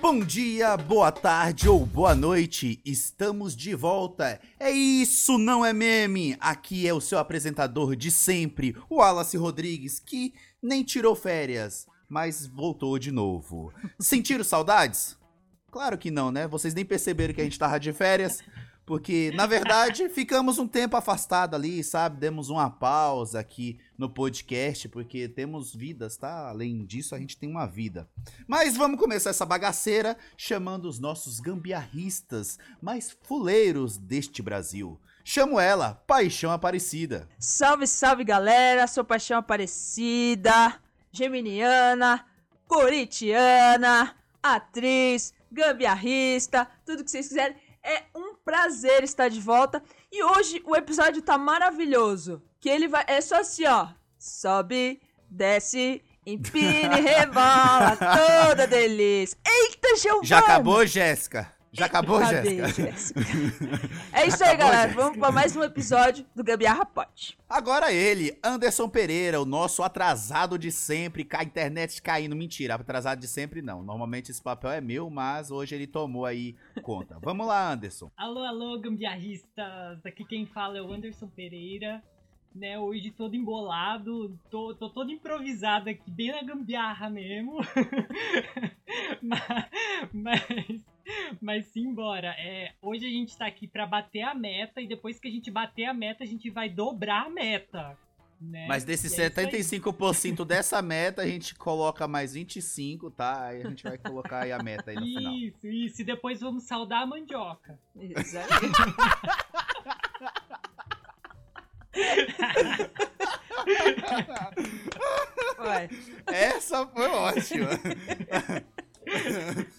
Bom dia, boa tarde ou boa noite, estamos de volta. É isso, não é meme? Aqui é o seu apresentador de sempre, o Wallace Rodrigues, que nem tirou férias, mas voltou de novo. Sentiram saudades? Claro que não, né? Vocês nem perceberam que a gente tava de férias, porque na verdade ficamos um tempo afastado ali, sabe? Demos uma pausa aqui no podcast, porque temos vidas, tá? Além disso, a gente tem uma vida. Mas vamos começar essa bagaceira chamando os nossos gambiarristas mais fuleiros deste Brasil. Chamo ela, Paixão Aparecida. Salve, salve galera, sou Paixão Aparecida, geminiana, coritiana, atriz, gambiarrista, tudo que vocês quiserem. É um prazer estar de volta e hoje o episódio tá maravilhoso. Que ele vai. É só assim, ó. Sobe, desce, empina e rebola. Toda delícia. Eita, Giovana! Já acabou, Jéssica? Já acabou, Jéssica? Jéssica? É isso aí, galera. Jéssica. Vamos para mais um episódio do Gambiarra Pote. Agora ele, Anderson Pereira, o nosso atrasado de sempre, com a internet caindo. Mentira, atrasado de sempre não. Normalmente esse papel é meu, mas hoje ele tomou aí conta. Vamos lá, Anderson. Alô, alô, gambiarristas! Aqui quem fala é o Anderson Pereira, né? Hoje todo embolado, tô, tô todo improvisado aqui, bem na gambiarra mesmo. mas, mas, mas simbora. É, hoje a gente tá aqui pra bater a meta e depois que a gente bater a meta, a gente vai dobrar a meta. Né? Mas desses E é isso aí. 75% dessa meta, a gente coloca mais 25, tá? Aí a gente vai colocar aí a meta aí no final. Isso, isso. E depois vamos saudar a mandioca. Isso. Vai. Essa foi ótima.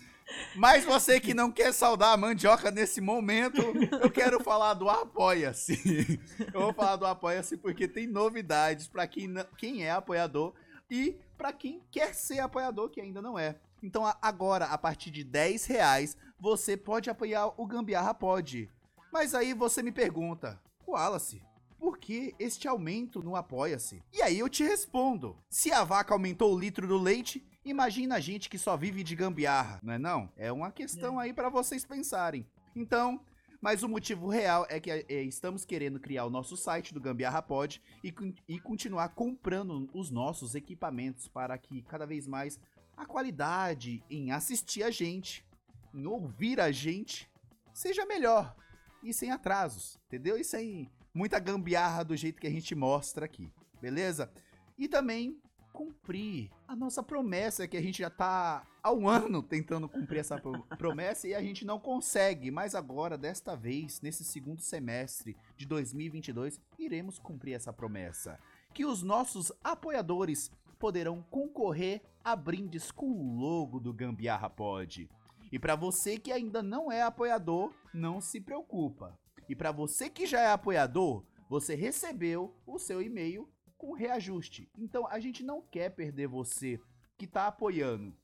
Mas você que não quer saudar a mandioca nesse momento, eu quero falar do Apoia-se. Eu vou falar do Apoia-se porque tem novidades para quem, quem é apoiador e para quem quer ser apoiador que ainda não é. Então agora, a partir de 10 reais, você pode apoiar o Gambiarra Pod. Mas aí você me pergunta, Wallace, por que este aumento no Apoia-se? E aí eu te respondo: se a vaca aumentou o litro do leite, imagina a gente que só vive de gambiarra, não é não? É uma questão aí para vocês pensarem. Então, mas o motivo real é que é, estamos querendo criar o nosso site do Gambiarra Pod e, e continuar comprando os nossos equipamentos para que cada vez mais a qualidade em assistir a gente, em ouvir a gente, seja melhor e sem atrasos, entendeu? E sem muita gambiarra do jeito que a gente mostra aqui, beleza? E também cumprir a nossa promessa que a gente já tá há um ano tentando cumprir essa pro- promessa e a gente não consegue, mas agora, desta vez, nesse segundo semestre de 2022, iremos cumprir essa promessa. Que os nossos apoiadores poderão concorrer a brindes com o logo do Gambiarra Pod. E para você que ainda não é apoiador, não se preocupa. E para você que já é apoiador, você recebeu o seu e-mail com reajuste. Então a gente não quer perder você que está apoiando.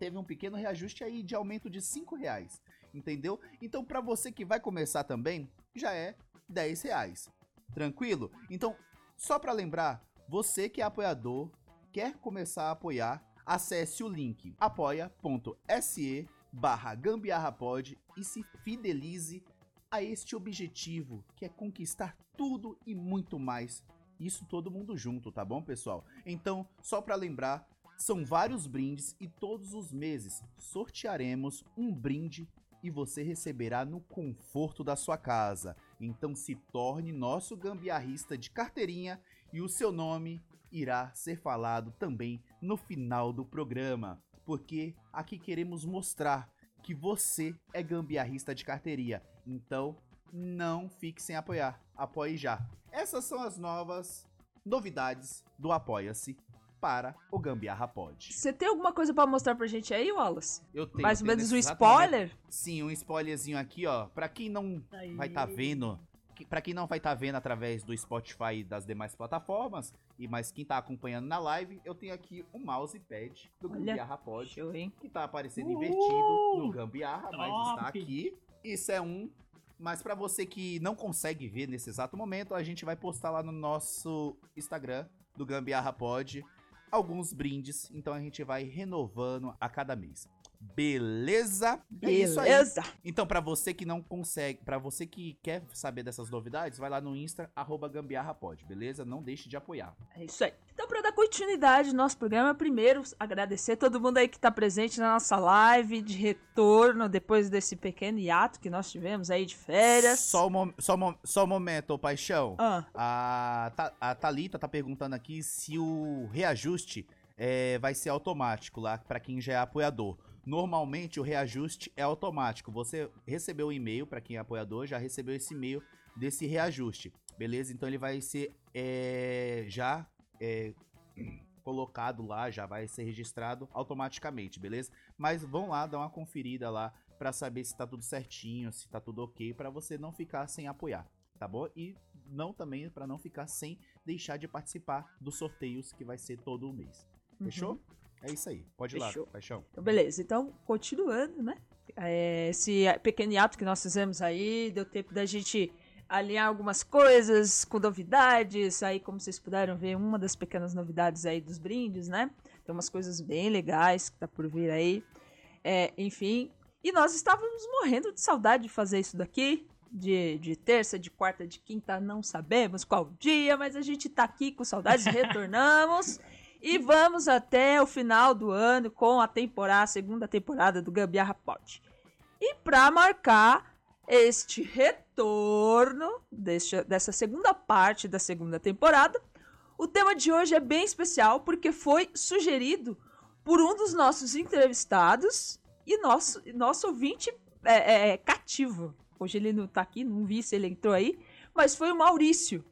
Teve um pequeno reajuste aí de aumento de 5 reais, entendeu? Então para você que vai começar também, já é 10 reais. Tranquilo? Então, só para lembrar, você que é apoiador, quer começar a apoiar, acesse o link apoia.se barra gambiarrapod e se fidelize a este objetivo, que é conquistar tudo e muito mais. Isso todo mundo junto, tá bom, pessoal? Então, só para lembrar, são vários brindes e todos os meses sortearemos um brinde e você receberá no conforto da sua casa. Então se torne nosso gambiarrista de carteirinha e o seu nome irá ser falado também no final do programa, porque aqui queremos mostrar que você é gambiarrista de carteirinha. Então, não fique sem apoiar. Apoie já. Essas são as novas novidades do Apoia-se para o Gambiarra Pod. Você tem alguma coisa pra mostrar pra gente aí, Wallace? Eu tenho, Mais ou menos um momento- spoiler? Sim, um spoilerzinho aqui, ó. Pra quem não Aí. vai estar vendo que- pra quem não vai estar vendo através do Spotify e das demais plataformas, e mas quem tá acompanhando na live, eu tenho aqui o mousepad do Olha. Gambiarra Pod, Show, hein? que tá aparecendo Uhul! invertido no Gambiarra, mas está Top! aqui. Isso é um. Mas pra você que não consegue ver nesse exato momento, a gente vai postar lá no nosso Instagram do Gambiarra Pod alguns brindes. Então a gente vai renovando a cada mês. Beleza? É isso aí. Beleza. Então, pra você que não consegue, pra você que quer saber dessas novidades, vai lá no Insta, arroba gambiarrapod, beleza? Não deixe de apoiar. É isso aí. Então, para dar continuidade ao nosso programa, primeiro agradecer todo mundo aí que tá presente na nossa live de retorno depois desse pequeno hiato que nós tivemos aí de férias. Só um, só um só um momento, ô paixão. Ah, A, a Thalita tá perguntando aqui se o reajuste é, vai ser automático lá pra quem já é apoiador. Normalmente o reajuste é automático. Você recebeu o e-mail, pra quem é apoiador, já recebeu esse e-mail desse reajuste, beleza? Então ele vai ser é, já é, colocado lá, já vai ser registrado automaticamente, beleza? Mas vão lá dar uma conferida lá pra saber se tá tudo certinho, se tá tudo ok, pra você não ficar sem apoiar, tá bom? E não também pra não ficar sem deixar de participar dos sorteios que vai ser todo o mês. Fechou? É isso aí. Pode ir Fechou. lá, paixão. Então, beleza. Então, continuando, né? É, esse pequeno hiato que nós fizemos aí, deu tempo da gente alinhar algumas coisas com novidades. Aí, como vocês puderam ver, uma das pequenas novidades aí dos brindes, né? Tem umas coisas bem legais que tá por vir aí. É, enfim. E nós estávamos morrendo de saudade de fazer isso daqui. De, de terça, de quarta, de quinta, não sabemos qual dia, mas a gente tá aqui com saudades, retornamos. E vamos até o final do ano com a temporada, a segunda temporada do Gambiarra Pod. E para marcar este retorno deste, dessa segunda parte da segunda temporada, o tema de hoje é bem especial porque foi sugerido por um dos nossos entrevistados e nosso, nosso ouvinte é, é, cativo. Hoje ele não tá aqui, não vi se ele entrou aí, mas foi o Maurício?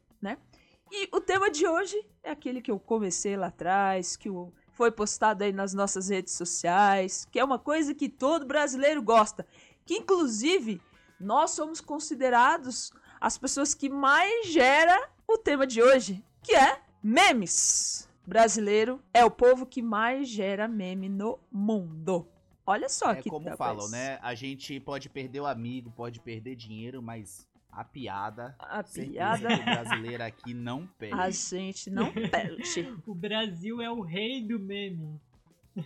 E o tema de hoje é aquele que eu comecei lá atrás, que foi postado aí nas nossas redes sociais, que é uma coisa que todo brasileiro gosta. Que inclusive nós somos considerados as pessoas que mais gera o tema de hoje, que é memes. Brasileiro é o povo que mais gera meme no mundo. Olha só É que como falam, né? A gente pode perder o amigo, pode perder dinheiro, mas a piada. A piada brasileiro aqui não perde. a gente não perde. O Brasil é o rei do meme.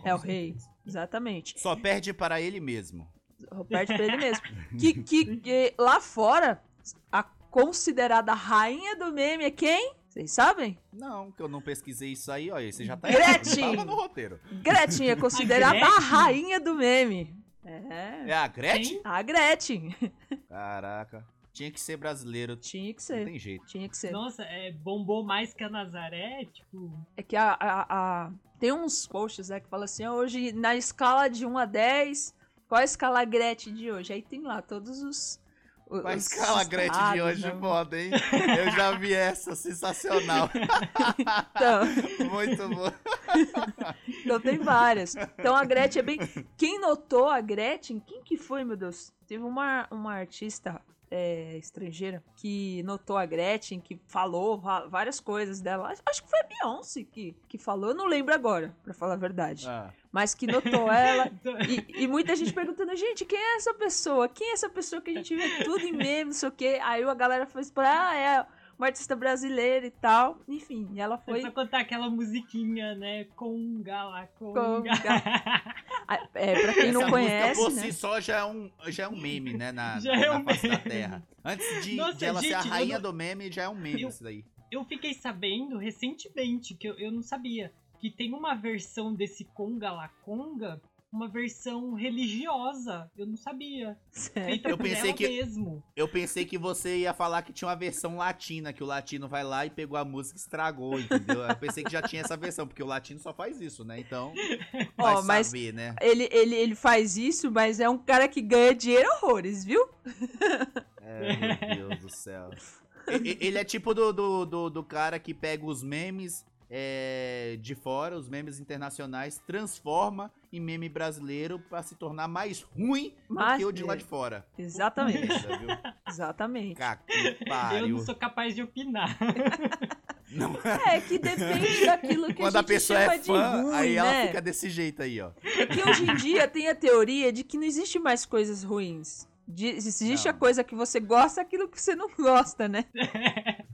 É o rei. Exatamente. Só perde para ele mesmo. Perde pra ele mesmo. Que, que, que lá fora, a considerada rainha do meme é quem? Vocês sabem? Não, que eu não pesquisei isso aí, olha, você já tá Gretchen! Tava no roteiro. Gretchen é considerada a, Gretchen? rainha do meme. É. É a Gretchen? A Gretchen. Caraca. Tinha que ser brasileiro. Tinha que Não ser. tem jeito. Tinha que ser. Nossa, é, bombou mais que a Nazaré, tipo. É que a, a- a- tem uns posts né, que falam assim, "Ah, hoje na escala de 1 a 10, qual a escala Gretchen de hoje? Aí tem lá todos os. os Com a escala os Gretchen de hoje, né? foda, hein? Eu já vi essa, sensacional. Então, Muito bom. então tem várias. Então a Gretchen é bem. Quem notou a Gretchen? Quem que foi, meu Deus? Teve uma, uma artista é, estrangeira que notou a Gretchen, que falou várias coisas dela. Acho- que foi a Beyoncé que, que falou, eu não lembro agora, pra falar a verdade. Ah, Mas que notou ela. E, e muita gente perguntando, gente, quem é essa pessoa? Quem é essa pessoa que a gente vê tudo em meme, não sei o quê? Aí a galera foi pra, ah, é uma artista brasileira e tal. Enfim, ela Foi foi. só contar aquela musiquinha, né? Conga lá, conga. Conga. É, pra quem não essa conhece, música por né? si só já é um, já é um meme, né? Na, Já na é um face da meme. Terra. Antes de, Nossa, de ela ser a gente, rainha não- do meme, já é um meme Eu- isso daí. Eu fiquei sabendo recentemente, que eu, eu não sabia, que tem uma versão desse Conga lá, Conga, uma versão religiosa. Eu não sabia. Feita Eu pensei que- mesmo. Eu pensei que você ia falar que tinha uma versão latina, que o latino vai lá e pegou a música e estragou, entendeu? Eu pensei que já tinha essa versão, porque o latino só faz isso, né? Então, vai Ó, mas saber, né? ele, ele, ele faz isso, mas é um cara que ganha dinheiro horrores, viu? É, meu Deus do céu. Ele é tipo do, do, do, do cara que pega os memes é, de fora, os memes internacionais, transforma em meme brasileiro pra se tornar mais ruim do Mas- que o de lá de fora. Exatamente. Viu? Exatamente. Que Eu não sou capaz de opinar. Não. É que depende daquilo que Quando a a, gente pessoa chama é de fã, ruim, aí né? ela fica desse jeito aí, ó. Porque hoje em dia tem a teoria de que não existe mais coisas ruins. De, existe Não. a coisa que você gosta, aquilo que você não gosta, né?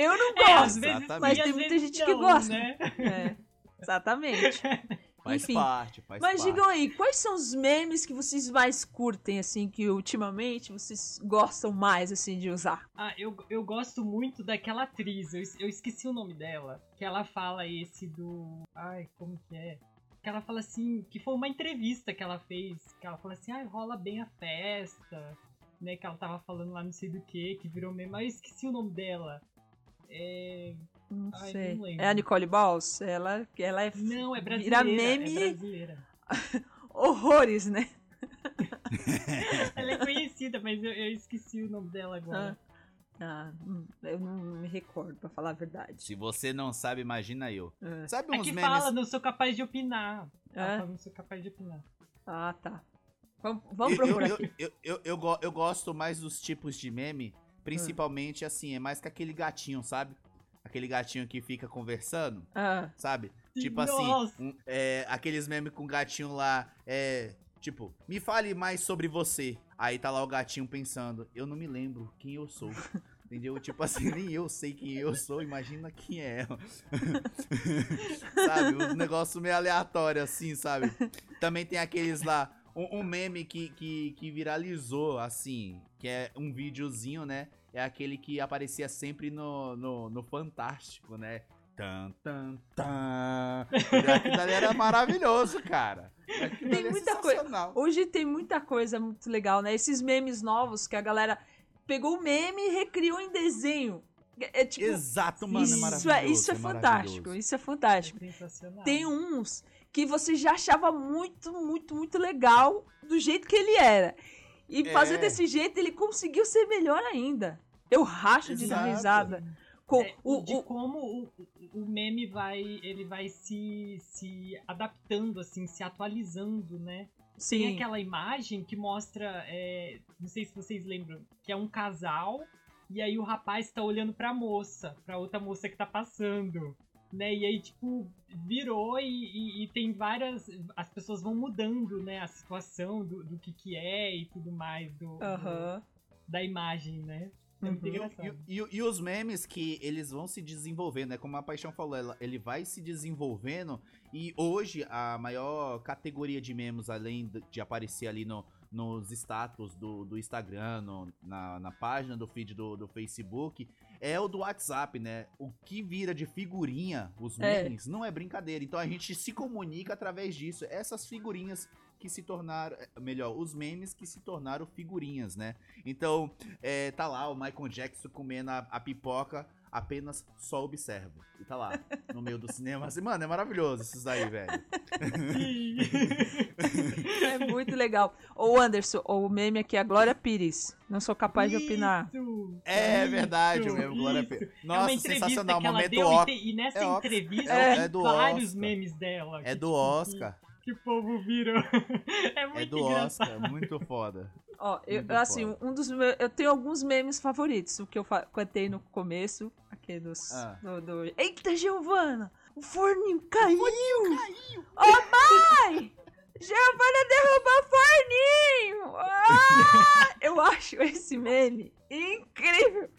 Eu não É, gosto. vezes Exatamente. Mas tem muita gente que não, gosta. Né? É, exatamente. Faz Enfim. parte, faz Mas parte. digam aí, quais são os memes que vocês mais curtem, assim, que ultimamente vocês gostam mais, assim, de usar? Ah, eu, eu gosto muito daquela atriz, eu, eu esqueci o nome dela, que ela fala esse do... Ai, como que é? Que ela fala assim, que foi uma entrevista que ela fez, que ela fala assim, ai, rola bem a festa, né, que ela tava falando lá não sei do que, que virou meme, mas eu esqueci o nome dela. É... Não Ai, sei. não é a Nicole Balls? Ela, ela é. Não, é Vira brasileira, meme é brasileira. horrores, né? Ela é conhecida, mas eu, eu esqueci o nome dela agora. Ah, hum, eu não me recordo, pra falar a verdade. Se você não sabe, imagina eu. É. Sabe É uns que memes... fala, não sou capaz de opinar. Ela É? fala, não sou capaz de opinar. Ah, tá. Vamos, vamos eu, procurar eu, aqui. eu, eu, eu, go- eu gosto mais dos tipos de meme, principalmente assim, é mais que aquele gatinho, sabe? Aquele gatinho que fica conversando, Ah, sabe? Tipo nossa. assim, um- é, aqueles memes com gatinho lá, é. Tipo, me fale mais sobre você. Aí tá lá o gatinho pensando, eu não me lembro quem eu sou. Entendeu? Tipo assim, nem eu sei quem eu sou, imagina quem é ela. sabe? Um negócio meio aleatório assim, sabe? Também tem aqueles lá, um, um meme que, que, que viralizou, assim, que é um videozinho, né? É aquele que aparecia sempre no, no, no Fantástico, né? Tan, tan, tan. Aquilo dali era maravilhoso, cara. Aquilo Tem ali é muita coisa. sensacional. Hoje tem muita coisa muito legal, né? Esses memes novos que a galera pegou o meme e recriou em desenho. É, é tipo. Exato, mano, é isso maravilhoso. é, isso é fantástico, maravilhoso. isso é fantástico. Sensacional. Tem uns que você já achava muito, muito, muito legal do jeito que ele era. E É. fazer desse jeito ele conseguiu ser melhor ainda. Eu racho de dar risada. Com É, o, de o- como o, o meme vai ele vai se, se adaptando assim se atualizando né tem sim, aquela imagem que mostra é, não sei se vocês lembram que é um casal e aí o rapaz tá olhando pra moça pra outra moça que tá passando né e aí tipo virou e, e- e tem várias as pessoas vão mudando né a situação do, do que que é e tudo mais do, do- da imagem né é Uhum. E, e e os memes que eles vão se desenvolvendo, né? Como a Paixão falou, ela- ele vai se desenvolvendo e hoje a maior categoria de memes, além de- de aparecer ali no, nos status do, do Instagram, no- na, na página do feed do, do Facebook, é o do WhatsApp, né? O que vira de figurinha, os É. memes, não é brincadeira. Então a gente se comunica através disso. Essas figurinhas que se tornaram, é, melhor, os memes que se tornaram figurinhas, né? Então, é, tá lá o Michael Jackson comendo a, a pipoca, apenas só observo. E tá lá, no meio do cinema. Assim, mano, é maravilhoso isso daí, velho. É muito legal. Ô Anderson, o meme aqui é a Glória Pires. Não sou capaz de opinar. Isso, É isso, verdade, o mesmo Glória isso. Pires. é uma Nossa, entrevista sensacional, que ela momento deu Oscar. e, nessa É entrevista É, tem é do vários Oscar. memes dela. É do tipo, Oscar. Que, que o povo virou. É muito É do engraçado. Oscar, muito foda. Ó, eu, assim, foda. um dos meus. Eu tenho alguns memes favoritos. O que eu contei no começo. Aqui dos. Ah. Do, do- Eita, Giovana! O forninho caiu! caiu! Ô, mãe! Giovana derrubou o forninho! Ah! eu acho esse meme incrível!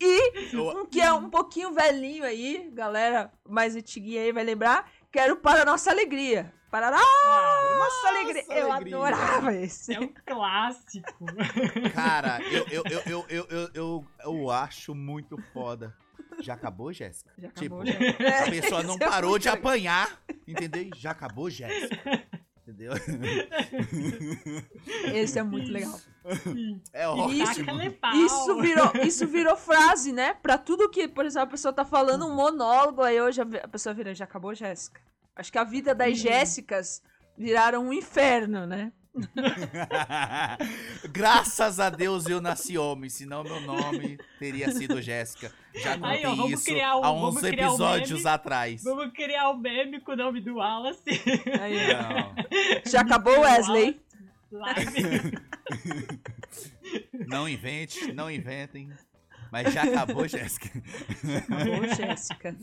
E um que é um pouquinho velhinho aí, galera mais antiguinha aí vai lembrar. Quero para a nossa alegria. Ah, nossa, alegria! Eu alegria. adorava esse. É um clássico. Cara, eu, eu, eu, eu, eu, eu, eu acho muito foda. Já acabou, Jéssica? Já acabou, tipo, Jéssica. a pessoa não parou de apanhar, entendeu? Já acabou, Jéssica. Entendeu? Esse é muito legal. É ótimo. Isso, virou, isso virou frase, né? Pra tudo que, por exemplo, a pessoa tá falando um monólogo, aí hoje a pessoa vira, já acabou, Jéssica? Acho que a vida das Uhum. Jéssicas viraram um inferno, né? Graças a Deus eu nasci homem, senão meu nome teria sido Jéssica. Já Aí, ó, contei vamos isso criar um- há vamos uns criar um episódios meme. atrás. Vamos criar um meme com o nome do Wallace. Aí, Já acabou, Wesley? Não invente, não inventem. Mas já acabou, Jéssica. Acabou, Jéssica.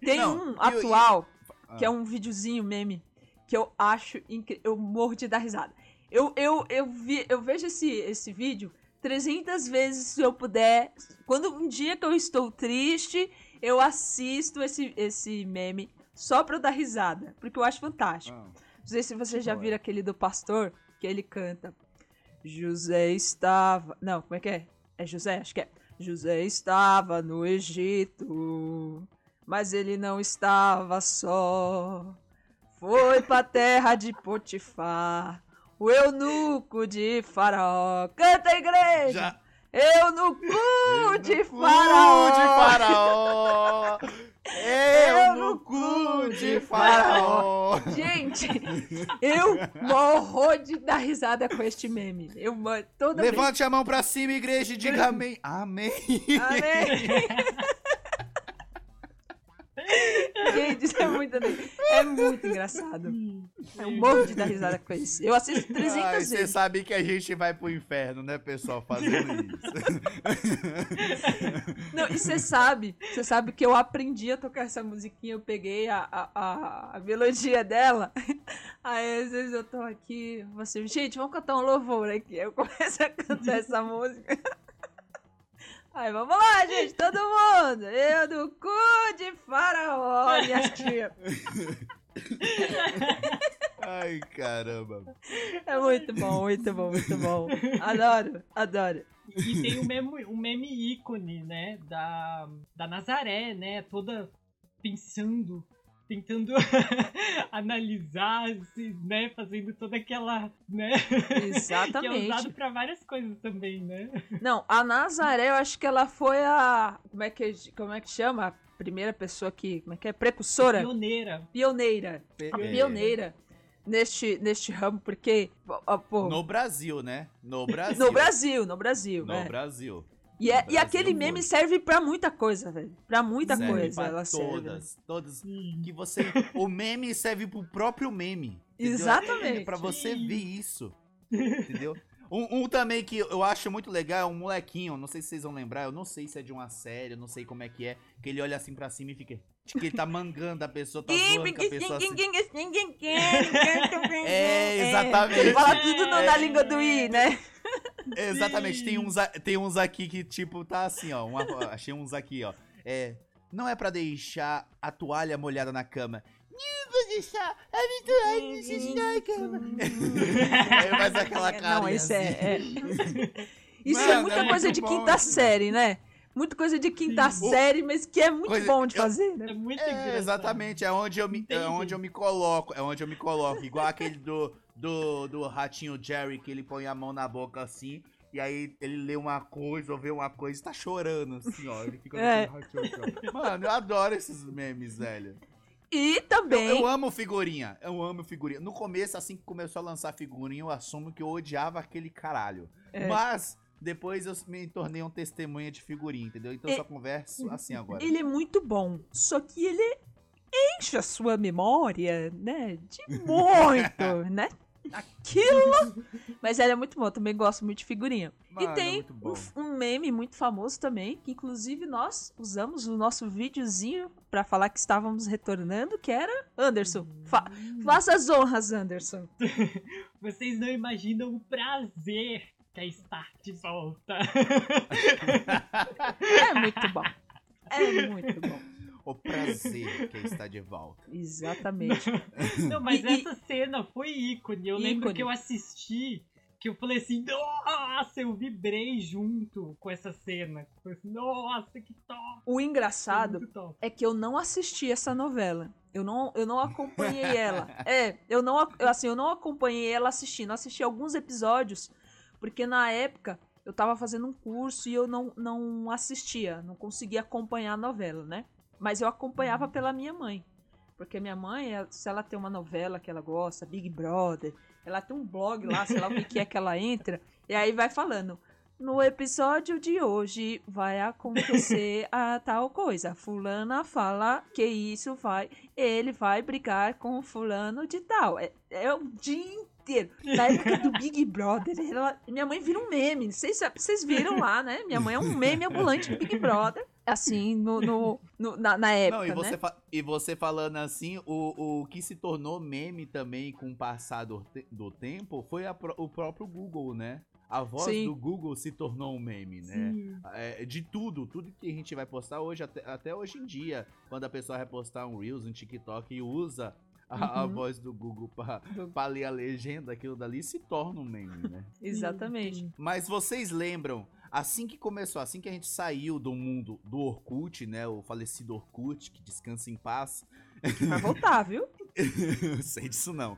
Tem Não, um atual, Ah. que é um videozinho meme, que eu acho incrível. Eu morro de dar risada. Eu, eu, eu, vi, eu vejo esse, esse vídeo 300 vezes se eu puder. Quando um dia que eu estou triste, eu assisto esse, esse meme só pra eu dar risada. Porque eu acho fantástico. Ah, Não sei se você já viram aquele do pastor, que ele canta. José estava. Não, como é que é? É José? Acho que é. José estava no Egito, mas ele não estava só. Foi pra terra de Potifar, o eunuco de Faraó. Canta, igreja! Já. De No cu Faraó! de faraó. Eu no cu de faraó. Gente, eu morro de dar risada com este meme. Eu toda vez. Levante a mão pra cima, igreja, e diga amém. Amém. Amém. Gente, isso é muito, é muito engraçado. Eu morro de dar risada com isso. Eu assisto 300 Ai, Você vezes. sabe que a gente vai pro inferno, né, pessoal, fazendo isso. Não, e você sabe, você sabe que eu aprendi a tocar essa musiquinha, eu peguei a, a, a, a melodia dela. Aí às vezes eu tô aqui, você, gente, vamos cantar um louvor aqui. Eu começo a cantar essa música. Aí vamos lá, gente, todo mundo. Eu do cu de faraó, minhas tias. Ai, caramba. É muito bom, muito bom, muito bom. Adoro, adoro. E tem um meme, um meme ícone, né? Da, da Nazaré, né? Toda pensando, tentando analisar, né? Fazendo toda aquela, né? Que é Exatamente. usado pra várias coisas também, né? Não, a Nazaré, eu acho que ela foi a. Como é que, como é que chama? A primeira pessoa que. Como é que é? Precursora? Pioneira. Pioneira. A É, pioneira neste, neste ramo, porque. ó, pô, No Brasil, né? No Brasil. no Brasil, no Brasil. No é. Brasil. E, é- e aquele meme muito. serve pra muita coisa, velho. Pra muita Serve coisa pra ela serve. né? todas, todas. Que você. O meme serve pro próprio meme. entendeu? Exatamente. É pra você Sim. ver isso. Entendeu? Um, um também que eu acho muito legal é um molequinho, não sei se vocês vão lembrar, eu não sei se é de uma série, eu não sei como é que é, que ele olha assim pra cima e fica. Que ele tá mangando a pessoa, tá zoando com a pessoa assim. É, exatamente. Ele fala tudo no- na língua do I, né? Exatamente, tem uns, tem uns aqui que, tipo, tá assim, ó. uma- achei uns aqui, ó. É. Não é pra deixar a toalha molhada na cama. Não vou deixar a toalha na cama. Aí faz aquela cara. Não, isso é. é. Isso Mano, é muita é coisa de quinta isso. série, né? Muita coisa de quinta Sim. série, mas que é muito Coisa- bom de eu- fazer, É né? muito É, exatamente, é onde eu me, é onde eu me coloco, é onde eu me coloco, igual aquele do, do, do ratinho Jerry, que ele põe a mão na boca assim, e aí ele lê uma coisa ou vê uma coisa e tá chorando, assim, ó, ele fica É. ratinho assim. Mano, eu adoro esses memes, velho. E Eu, também. eu amo figurinha, eu amo figurinha. No começo, assim que começou a lançar figurinha, eu assumo que eu odiava aquele caralho. É. Mas, depois eu me tornei um testemunha de figurinha, entendeu? Então eu só converso assim agora. Ele é muito bom, só que ele enche a sua memória, né? De muito, né? Aquilo. Mas ele é muito bom, eu também gosto muito de figurinha. Mano, e é tem bom. um, um meme muito famoso também, que inclusive nós usamos o nosso videozinho pra falar que estávamos retornando, que era Anderson. Fa faça as honras, Anderson. Vocês não imaginam o prazer que é estar de volta. É muito bom. É muito bom. O prazer que está de volta. Exatamente. Não, mas E- e- essa cena foi ícone. Eu lembro Ícone. que eu assisti, que eu falei assim, nossa, eu vibrei junto com essa cena. Assim, nossa, que top. O engraçado top. é que eu não assisti essa novela. Eu não, eu não acompanhei ela. É, eu não, assim, eu não acompanhei ela assistindo. Eu assisti alguns episódios, porque na época eu tava fazendo um curso e eu não, não assistia, não conseguia acompanhar a novela, né? Mas eu acompanhava pela minha mãe. Porque minha mãe, se ela tem uma novela que ela gosta, Big Brother, Ela tem um blog lá, sei lá o que, que é que ela entra. E aí vai falando. No episódio de hoje vai acontecer a tal coisa. Fulana fala que isso vai. Ele vai brigar com fulano de tal. É, é o dia inteiro. Na época do Big Brother, ela- minha mãe vira um meme. Vocês vocês viram lá, né? Minha mãe é um meme ambulante do Big Brother. Assim, no, no- no- na, na época, Não, e você, né? fa- e você falando assim, o, o que se tornou meme também com o passar do, te- do tempo foi a pró- o próprio Google, né? A voz Sim. do Google se tornou um meme, né? Sim. É, de tudo, tudo que a gente vai postar hoje, até, até hoje em dia, quando a pessoa vai postar um Reels, um TikTok e usa a, a Uhum. voz do Google Do- pra ler a legenda, aquilo dali se torna um meme, né? Exatamente. Mas vocês lembram, assim que começou, assim que a gente saiu do mundo do Orkut, né? O falecido Orkut, que descansa em paz. Vai voltar, viu? Sei disso não.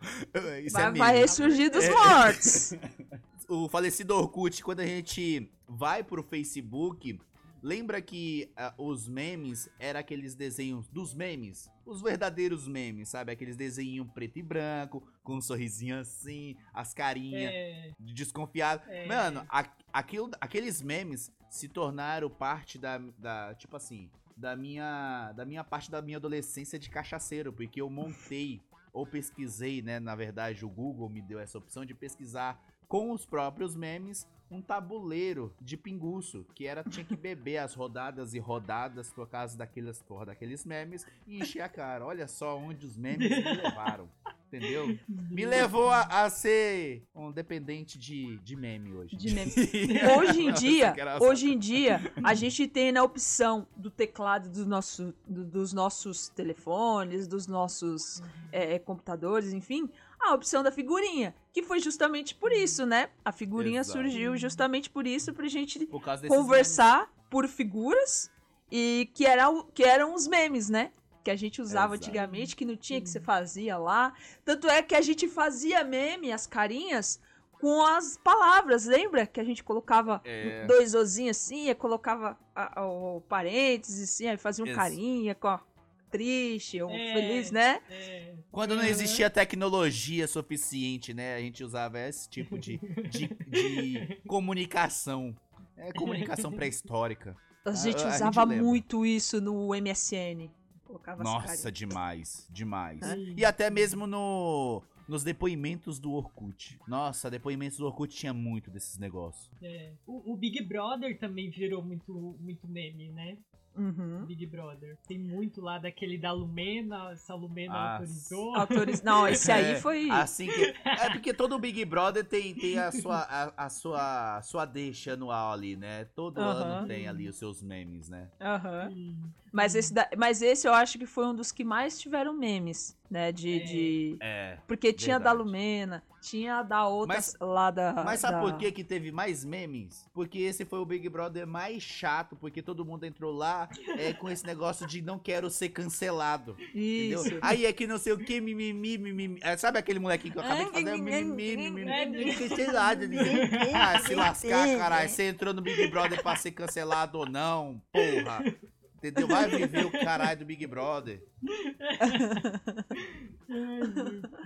Isso é Vai, meme. vai ressurgir dos É. mortos. o falecido Orkut, quando a gente vai pro Facebook, lembra que ah, os memes eram aqueles desenhos dos memes? Os verdadeiros memes, sabe? Aqueles desenhos preto e branco, com um sorrisinho assim, as carinhas É, de desconfiado. É. Mano, a- aquilo, aqueles memes se tornaram parte da, da, tipo assim, da minha, da minha parte da minha adolescência de cachaceiro, porque eu montei ou pesquisei, né, na verdade o Google me deu essa opção de pesquisar com os próprios memes um tabuleiro de pinguço, que era tinha que beber as rodadas e rodadas por causa daqueles, por daqueles memes e encher a cara. Olha só onde os memes me levaram. Entendeu? Me levou a, a ser um dependente de, de meme hoje. De meme. Hoje em dia, hoje em dia, a gente tem na opção do teclado do nosso, do- dos nossos telefones, dos nossos é, computadores, enfim, a opção da figurinha, que foi justamente por isso, né? A figurinha Exato. surgiu justamente por isso, pra gente Por conversar por figuras e que, era, o- que eram os memes, né? Que a gente usava Exato. antigamente, que não tinha, que você fazia lá. Tanto é que a gente fazia meme, as carinhas, com as palavras, lembra? Que a gente colocava É. dois ozinhos assim, colocava a- a- o parênteses, assim, aí fazia um Ex- carinha com a triste ou É. feliz, né? é. Quando não existia tecnologia suficiente, né? A gente usava esse tipo de, de, de comunicação. É comunicação pré-histórica. A gente a gente usava muito isso no MSN. Colocava Nossa, demais, demais. Sim. E até mesmo no nos depoimentos do Orkut. Nossa, depoimentos do Orkut tinha muito desses negócios. É. O, o Big Brother também virou muito, muito meme, né? Uhum. Big Brother. Tem muito lá daquele da Lumena, essa Lumena Ah, autorizou. Autores... Não, esse aí É, foi. Assim que. É porque todo Big Brother tem, tem a, sua, a, a sua, a sua deixa anual ali, né? Todo Aham. ano tem ali os seus memes, né? Aham. Sim. Mas, esse da- Mas esse eu acho que foi um dos que mais tiveram memes, né? De. É. de- É. Porque tinha a da verdade. Lumena, tinha a da outra Mas- lá da. Mas sabe da- por que, que teve mais memes? Porque esse foi o Big Brother mais chato, porque todo mundo entrou lá é, com esse negócio de não quero ser cancelado. Entendeu? Isso. Aí é que não sei o que, mimimi, mimimi. É, Sabe aquele molequinho que eu acabei de fazer? Mimimi, mimimi. Cancelado. Ah, se lascar, caralho. Você entrou no Big Brother pra ser cancelado ou não, porra. Entendeu? Vai viver o caralho do Big Brother.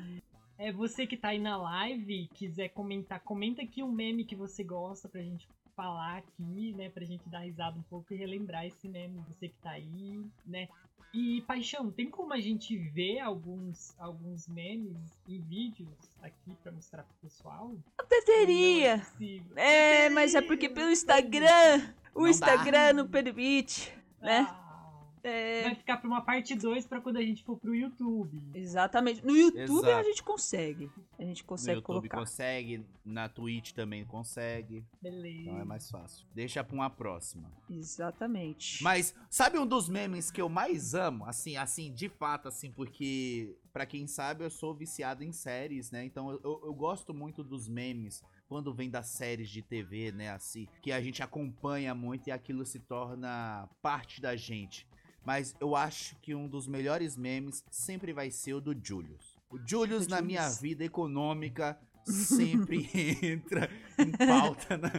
É você que tá aí na live, quiser comentar, comenta aqui um meme que você gosta pra gente falar aqui, né? Pra gente dar risada um pouco e relembrar esse meme, você que tá aí, né? E, Paixão, tem como a gente ver alguns, alguns memes em vídeos aqui pra mostrar pro pessoal? Até teria. É. É, mas é porque pelo Instagram. O Não dá. Instagram não permite, né? É, Vai ficar pra uma parte 2 pra quando a gente for pro YouTube. exatamente. No YouTube a Exato. gente consegue. A gente No consegue YouTube colocar. consegue, na Twitch também consegue. Beleza. Então é mais fácil. Deixa pra uma próxima. Exatamente. Mas sabe um dos memes que eu mais amo? Assim, assim, de fato, assim, porque pra quem sabe eu sou viciado em séries, né? Então eu- eu gosto muito dos memes quando vem das séries de TV, né? Assim, que a gente acompanha muito e aquilo se torna parte da gente. Mas eu acho que um dos melhores memes sempre vai ser o do Julius. O Julius, na minha vida econômica, sempre entra em pauta. né?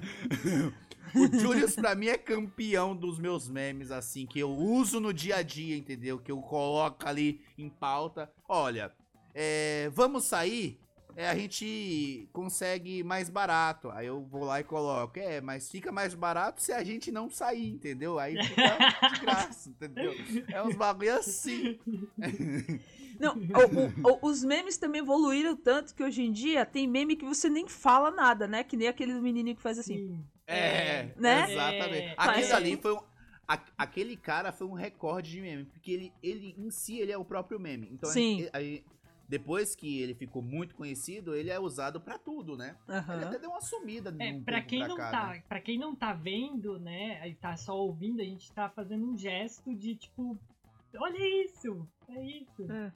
O Julius, pra mim, é campeão dos meus memes, assim, que eu uso no dia a dia, entendeu? Que eu coloco ali em pauta. Olha, é, vamos sair? É, a gente consegue mais barato. Aí eu vou lá e coloco, é, mas fica mais barato se a gente não sair, entendeu? Aí fica de graça, entendeu? É uns bagulho assim. Não, o- o- o- os memes também evoluíram tanto que hoje em dia tem meme que você nem fala nada, né? Que nem aquele menininho que faz assim. Sim. É, Né? exatamente. É. Ali foi um. a- aquele cara foi um recorde de meme, porque ele, ele em si ele é o próprio meme. Então a Sim. gente- aí, depois que ele ficou muito conhecido, ele é usado pra tudo, né? Ele Aham. até deu uma sumida de É, um pra quem pra não cá, tá, né? para quem não tá vendo, né, aí tá só ouvindo, a gente tá fazendo um gesto de tipo, olha isso, é isso. É.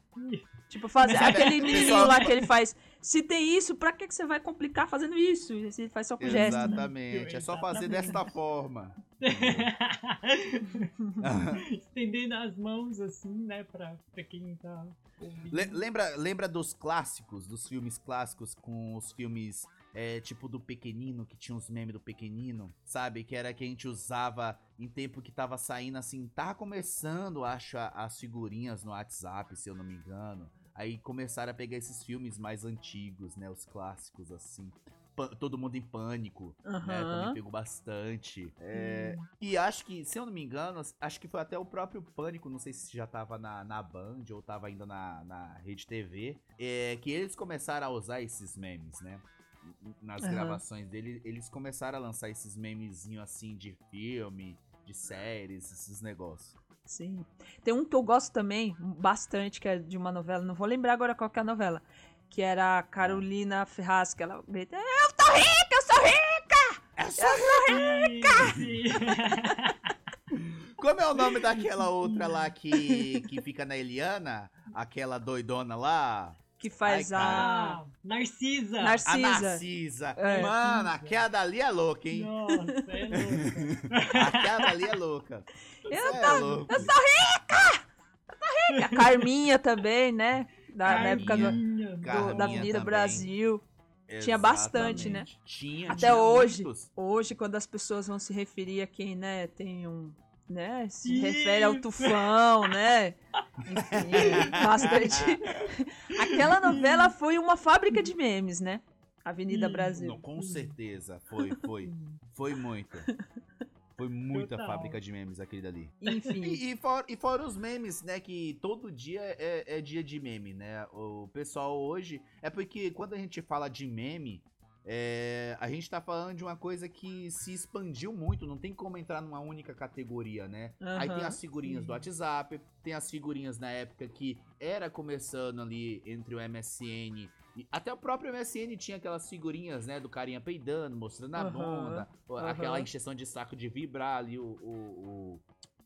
Tipo, fazer Sabe, aquele menininho pessoal- lá que ele faz. Se tem isso, pra que, que você vai complicar fazendo isso? Ele faz só com gesto. né? Exatamente. É só fazer Exatamente. desta forma. Estendendo as mãos assim, né, pra, pra quem tá ouvindo. Lembra, lembra dos clássicos, dos filmes clássicos com os filmes é, tipo do Pequenino, que tinha os memes do Pequenino, sabe? Que era que a gente usava em tempo que tava saindo assim, tava começando, acho, as figurinhas no WhatsApp, se eu não me engano. Aí começaram a pegar esses filmes mais antigos, né? Os clássicos, assim. Todo mundo em pânico, né? Aham. Também pegou bastante. É, e acho que, se eu não me engano, acho que foi até o próprio Pânico, não sei se já tava na, na Band ou tava ainda na, na Rede TV, é, que eles começaram a usar esses memes, né? Nas Aham. gravações dele, eles começaram a lançar esses memezinhos assim de filme, de séries, esses negócios. Sim. Tem um que eu gosto também, bastante, que é de uma novela, não vou lembrar agora qual que é a novela. Que era a Carolina Ferraz, que ela grita, Eu tô rica, eu sou rica! É só... Sim, sim. Como é o nome daquela outra lá que, que fica na Eliana? Aquela doidona lá? Que faz Ai, a. Ah, Narcisa. A Narcisa. Narcisa. É. Mano, aquela dali é louca, hein? Nossa, é louco. Aquela dali é louca. Eu é louco. A Carminha também, né? Da, na época do, Carminha. do- Carminha da Avenida também. Brasil. Tinha bastante, né? Tinha, Até tinha hoje. muitos. Hoje, quando as pessoas vão se referir a quem, né, tem um. Né, se refere ao tufão, né? Enfim, bastante. Aquela novela foi uma fábrica de memes, né? Avenida Brasil. Não, com certeza. Foi, foi. Foi muito. Foi muita Total. fábrica de memes aquele dali. Enfim. E, e, fora, e fora os memes, né? Que todo dia é, é dia de meme, né? O pessoal hoje. É porque quando a gente fala de meme, é, a gente tá falando de uma coisa que se expandiu muito. Não tem como entrar numa única categoria, né? Aí tem as figurinhas do WhatsApp, tem as figurinhas na época que era começando ali entre o MSN. E até o próprio MSN tinha aquelas figurinhas, né? Do carinha peidando, mostrando a Aham, bunda, ou aham. aquela encheção de saco de vibrar ali o, o,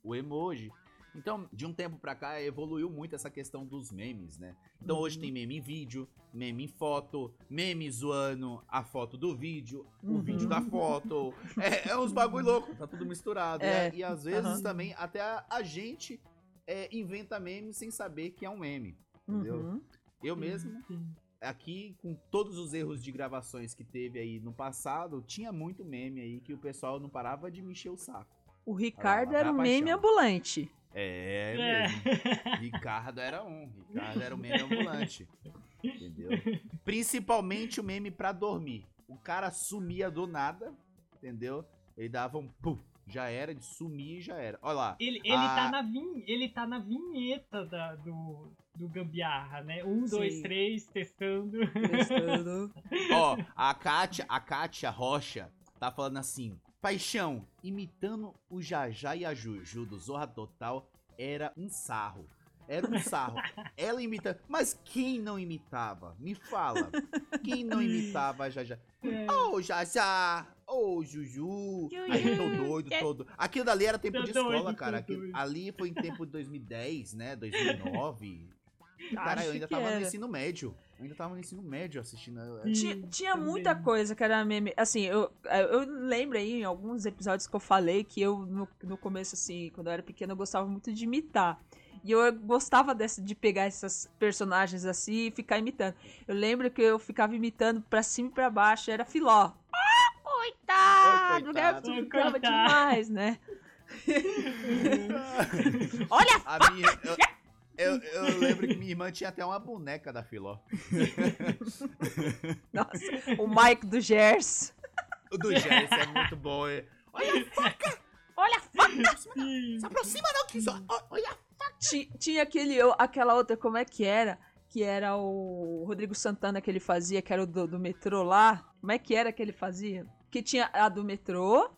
o, o emoji. Então, de um tempo pra cá, evoluiu muito essa questão dos memes, né? Então, hoje Uhum. tem meme em vídeo, meme em foto, meme zoando a foto do vídeo, o Uhum. vídeo da foto. É, é uns bagulho louco, tá tudo misturado, É, né? E às vezes aham. também até a, a gente é, inventa meme sem saber que é um meme. Entendeu? Uhum. Eu mesmo, aqui, com todos os erros de gravações que teve aí no passado, tinha muito meme aí que o pessoal não parava de me encher o saco. O Ricardo lá, era um meme ambulante. É, É. Ricardo era um. Ricardo era um meme ambulante. Entendeu? Principalmente o meme pra dormir. O cara sumia do nada, entendeu? Ele dava um pum, já era, de sumir e já era. Olha lá. Ele, ele, Ah. tá na vin, ele tá na vinheta da, do, do Gambiarra, né? Um, dois, Sim. três, testando. Testando. Ó, a Kátia, a Kátia Rocha tá falando assim: Paixão, imitando o Jajá e a Juju do Zorra Total era um sarro. Era um sarro. Ela imita. Mas quem não imitava? Me fala. Quem não imitava a Jajá? É. Ô, Jajá! Ô, Juju! Aí tô doido, todo. Aquilo dali era tempo de escola, cara. Aquilo- ali foi em tempo de 2010, né? 2009. Cara, eu ainda tava no ensino médio. Eu ainda tava no ensino médio assistindo. Tinha, Sim, tinha também. muita coisa que era meme. Assim, eu, eu lembro aí em alguns episódios que eu falei que eu, no, no começo, assim, quando eu era pequena, eu gostava muito de imitar. E eu gostava dessa, de pegar essas personagens assim e ficar imitando. Eu lembro que eu ficava imitando pra cima e pra baixo, era filó. Ah, coitado! Oi, né? coitado. Eu ficava demais, né? Olha! A minha. eu- Eu, eu lembro que minha irmã tinha até uma boneca da Filó. Nossa, o Mike do Gers. O do Jess é muito bom. é. Olha a faca! Olha, Sim. Se aproxima não, que só. Olha Ti- Tinha aquele, aquela outra, como é que era? Que era o Rodrigo Santana que ele fazia, que era o do, do metrô lá. Como é que era que ele fazia? Que tinha a do metrô.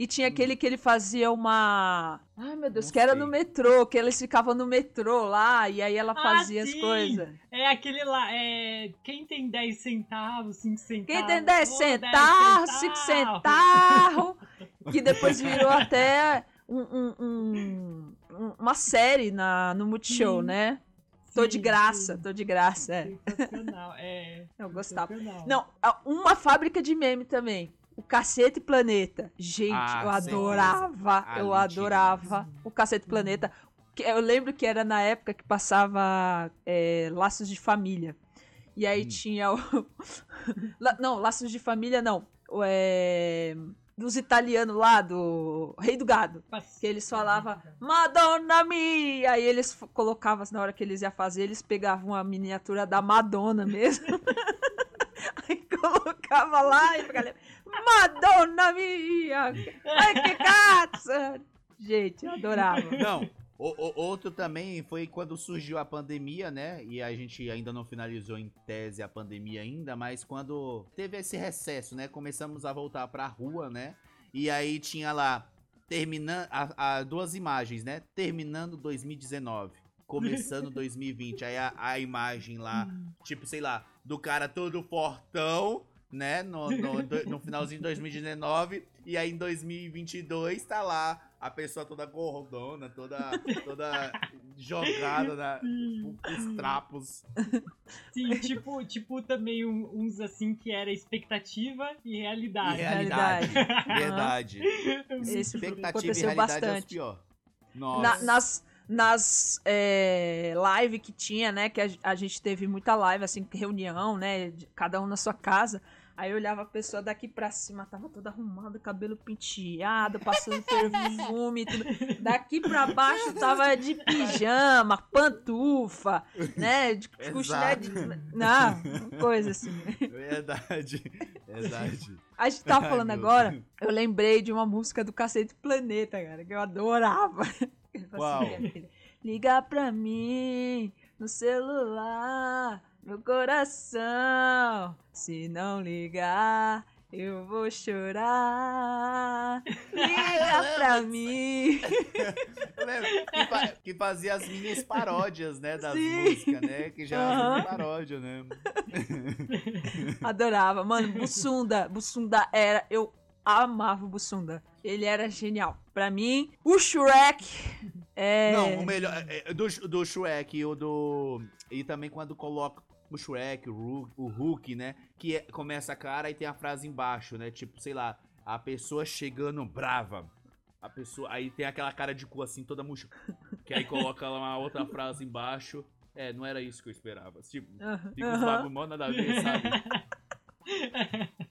E tinha aquele que ele fazia uma. Ai, meu Deus, Não que era sei. no metrô, que eles ficavam no metrô lá, e aí ela Ah, fazia as sim! coisas. É aquele lá, é. Quem tem 10 centavos, 5 centavos. Quem tem 10 Ô, centavos, 5 centavos, que depois virou até um- um- um- um- uma série na, no Multishow, Sim. né? Tô de graça, sim. tô de graça, é. Sensacional, é. Eu gostava. Não, uma fábrica de meme também. O Cacete Planeta. Gente, Ah, eu adorava, Ah, eu mentira. adorava o Cacete Planeta. Que Eu lembro que era na época que passava é, Laços de Família. E aí Hum. tinha o... Não, Laços de Família não. O, é, Dos italianos lá, do Rei do Gado. Que eles falavam Madonna mia! Aí eles colocavam, na hora que eles iam fazer, eles pegavam a miniatura da Madonna mesmo. Aí colocava lá e galera, Madonna mia! Ai, que cazzo! Gente, eu adorava. Não, o, o- outro também foi quando surgiu a pandemia, né? E a gente ainda não finalizou em tese a pandemia ainda, mas quando teve esse recesso, né? Começamos a voltar pra rua, né? E aí tinha lá, terminando, a, duas imagens, né? Terminando 2019, começando 2020. Aí a, a imagem lá, tipo, sei lá, do cara todo fortão, né? No, no, no finalzinho de 2019. E aí em 2022 tá lá a pessoa toda gordona, toda, toda jogada na, os trapos. sim, tipo, tipo também um- uns assim que era expectativa e E realidade. realidade. realidade. Verdade. Esse Expectativa e realidade é os bastante. pior. Na- Nossa. nas nas é, live que tinha, né? Que a, a gente teve muita live, assim, reunião, né? de- cada um na sua casa. Aí eu olhava a pessoa daqui pra cima, tava toda arrumada, cabelo penteado, passando perfume, tudo. Daqui pra baixo tava de pijama, pantufa, né? De cochilé de. Não, coisa assim. Verdade. Verdade. A gente tava Ai, falando meu agora, eu lembrei de uma música do Cacete Planeta, cara, que eu adorava. Assim, filha, Liga pra mim no celular, meu coração. Se não ligar, eu vou chorar. Liga pra mim. Eu lembro que, fa- que fazia as minhas paródias, né? Das Sim. músicas, né? Que já era Aham. uma paródia, né? Adorava. Mano, Bussunda. Bussunda era. Eu amava o Bussunda. Ele era genial. Pra mim, o Shrek. É. Não, o melhor. é, é, Do, do Shrek e o do. E também quando coloca o Shrek, o Hulk, o Hulk né? Que é- começa a cara e tem a frase embaixo, né? Tipo, sei lá, a pessoa chegando brava. A pessoa. Aí tem aquela cara de cu assim, toda murcha. Que aí coloca lá uma outra frase embaixo. É, não era isso que eu esperava. Tipo, Aham. fica uns bagulho mó nada a ver, sabe?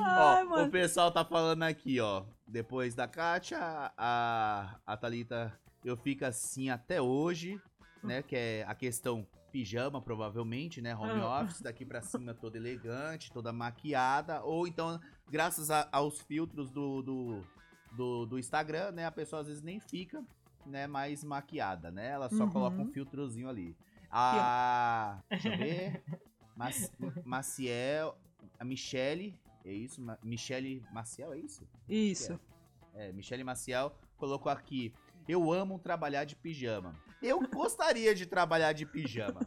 Ai, ó, mano. o pessoal tá falando aqui, ó. Depois da Kátia, a, a Thalita, eu fico assim até hoje, né? Que é a questão pijama, provavelmente, né? Home Ah. office, daqui pra cima toda elegante, toda maquiada. Ou então, graças a- aos filtros do, do, do, do Instagram, né? A pessoa às vezes nem fica, né? Mais maquiada, né? Ela só Uhum. coloca um filtrozinho ali. A... Deixa eu ver. Mas, Maciel... A Michele... É isso? Ma- Michele Maciel, é isso? Isso. É, Michele Maciel colocou aqui. Eu amo trabalhar de pijama. Eu gostaria de trabalhar de pijama.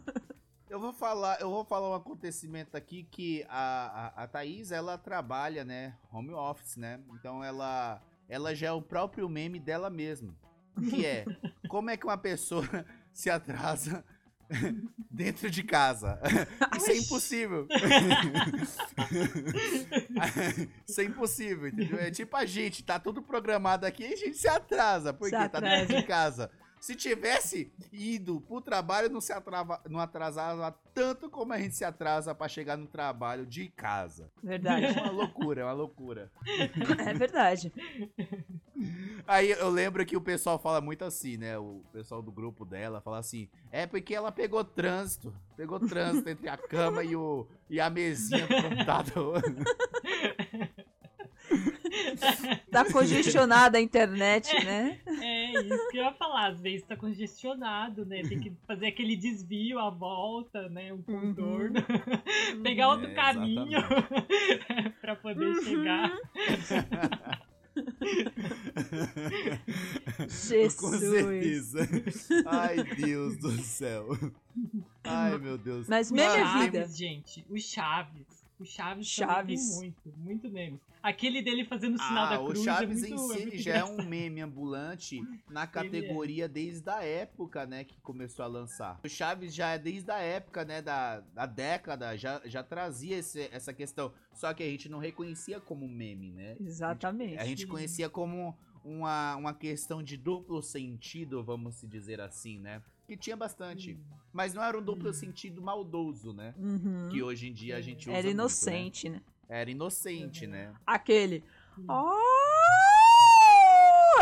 Eu vou falar, eu vou falar um acontecimento aqui que a, a, a Thaís, ela trabalha, né, home office, né? Então ela ela já é o próprio meme dela mesmo. Que é, como é que uma pessoa se atrasa dentro de casa? Isso é impossível. Isso é impossível, entendeu? É tipo a gente, tá tudo programado aqui e a gente se atrasa, porque Se tá atrasa. dentro de casa. Se tivesse ido pro trabalho, não se atrava, não atrasava tanto como a gente se atrasa pra chegar no trabalho de casa. É Verdade. uma loucura, é uma loucura. É verdade. Aí eu lembro que o pessoal fala muito assim, né? O pessoal do grupo dela fala assim: é porque ela pegou trânsito. Pegou trânsito entre a cama e, o, e a mesinha do computador. Tá congestionada a internet, né? É isso que eu ia falar. Às vezes tá congestionado, né? Tem que fazer aquele desvio, a volta, né? Um contorno. Pegar outro É, caminho pra poder chegar. Jesus. Com certeza. Ai, Deus do céu. Ai, meu Deus. Mas é Mano, vida. Chaves, gente. O Chaves. O Chaves, Chaves. também tem muito, muito meme. Aquele dele fazendo o sinal Ah, da o cruz Chaves é muito, em si é ele muito já é engraçado. um meme ambulante na categoria desde a época, né, que começou a lançar. O Chaves já é desde a época, né, da, da década, já, já trazia esse- essa questão. Só que a gente não reconhecia como meme, né? Exatamente. A gente conhecia como uma, uma questão de duplo sentido, vamos se dizer assim, né? Que tinha bastante. Mas não era um duplo Hum. sentido maldoso, né? Uhum. Que hoje em dia a gente usa Era muito, né? inocente, né? Era inocente, né? Aquele. Hum. Oh,